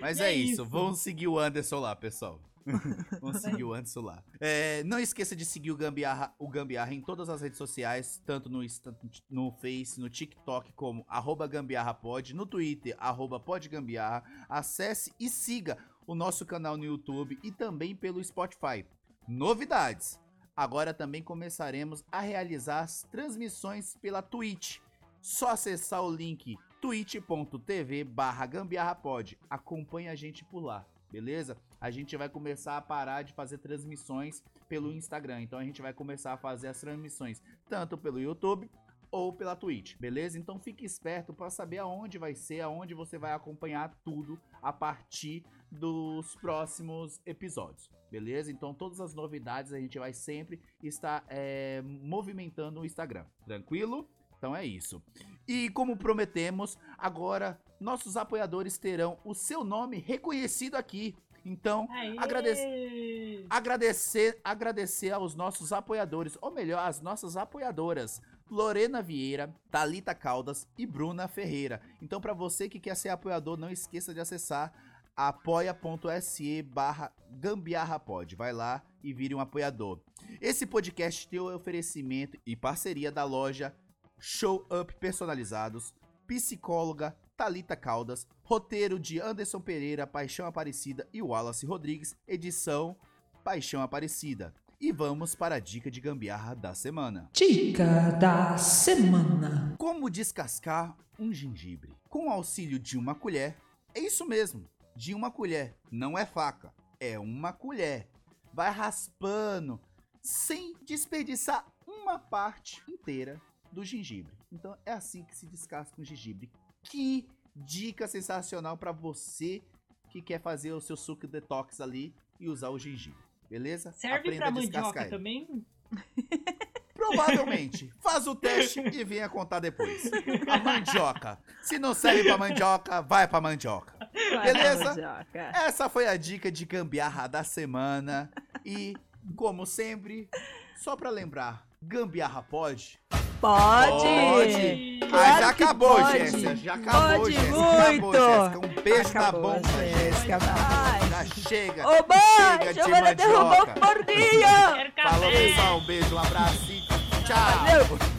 Mas é é isso. isso. Vamos seguir o Anderson lá, pessoal. Vamos seguir o lá. É, não esqueça de seguir o Gambiarra, o Gambiarra em todas as redes sociais, tanto no, no Face, no TikTok, como arroba gambiarrapod, no Twitter, arroba podgambiarra. Acesse e siga o nosso canal no YouTube e também pelo Spotify. Novidades! Agora também começaremos a realizar as transmissões pela Twitch. Só acessar o link twitch.tv barra gambiarrapod. Acompanhe a gente por lá, beleza? A gente vai começar a parar de fazer transmissões pelo Instagram. Então a gente vai começar a fazer as transmissões tanto pelo YouTube ou pela Twitch, beleza? Então fique esperto para saber aonde vai ser, aonde você vai acompanhar tudo a partir dos próximos episódios, beleza? Então todas as novidades a gente vai sempre estar é, movimentando o Instagram, tranquilo? Então é isso. E como prometemos, agora nossos apoiadores terão o seu nome reconhecido aqui. Então, Aê! Agradece- agradecer, agradecer aos nossos apoiadores, ou melhor, às nossas apoiadoras. Lorena Vieira, Talita Caldas e Bruna Ferreira. Então, para você que quer ser apoiador, não esqueça de acessar apoia.se barra gambiarrapod. Vai lá e vire um apoiador. Esse podcast tem o oferecimento e parceria da loja Show Up Personalizados, psicóloga Talita Caldas, roteiro de Anderson Pereira, Paixão Aparecida e Wallace Rodrigues, edição Paixão Aparecida. E vamos para a dica de gambiarra da semana. Dica da semana. Como descascar um gengibre? Com o auxílio de uma colher, é isso mesmo, de uma colher, não é faca, é uma colher. Vai raspando sem desperdiçar uma parte inteira do gengibre. Então é assim que se descasca um gengibre. Que dica sensacional para você que quer fazer o seu suco detox ali e usar o gengibre. Beleza? Serve Aprenda pra mandioca ele. também? Provavelmente. Faz o teste e venha contar depois. A mandioca. Se não serve pra mandioca, vai pra mandioca. Vai, Beleza? mandioca. Essa foi a dica de gambiarra da semana. E, como sempre, só pra lembrar, gambiarra pode? Pode! Pode. Claro ah, já acabou, pode. Jéssica. Já acabou, Pode Jéssica. Acabou, muito. Jéssica. Um beijo Acabou, na bunda, Jéssica. Já chega. Ô, chega Band, de eu vou derrubar o! Quero Falou, pessoal. Um beijo, um abraço e tchau. Valeu!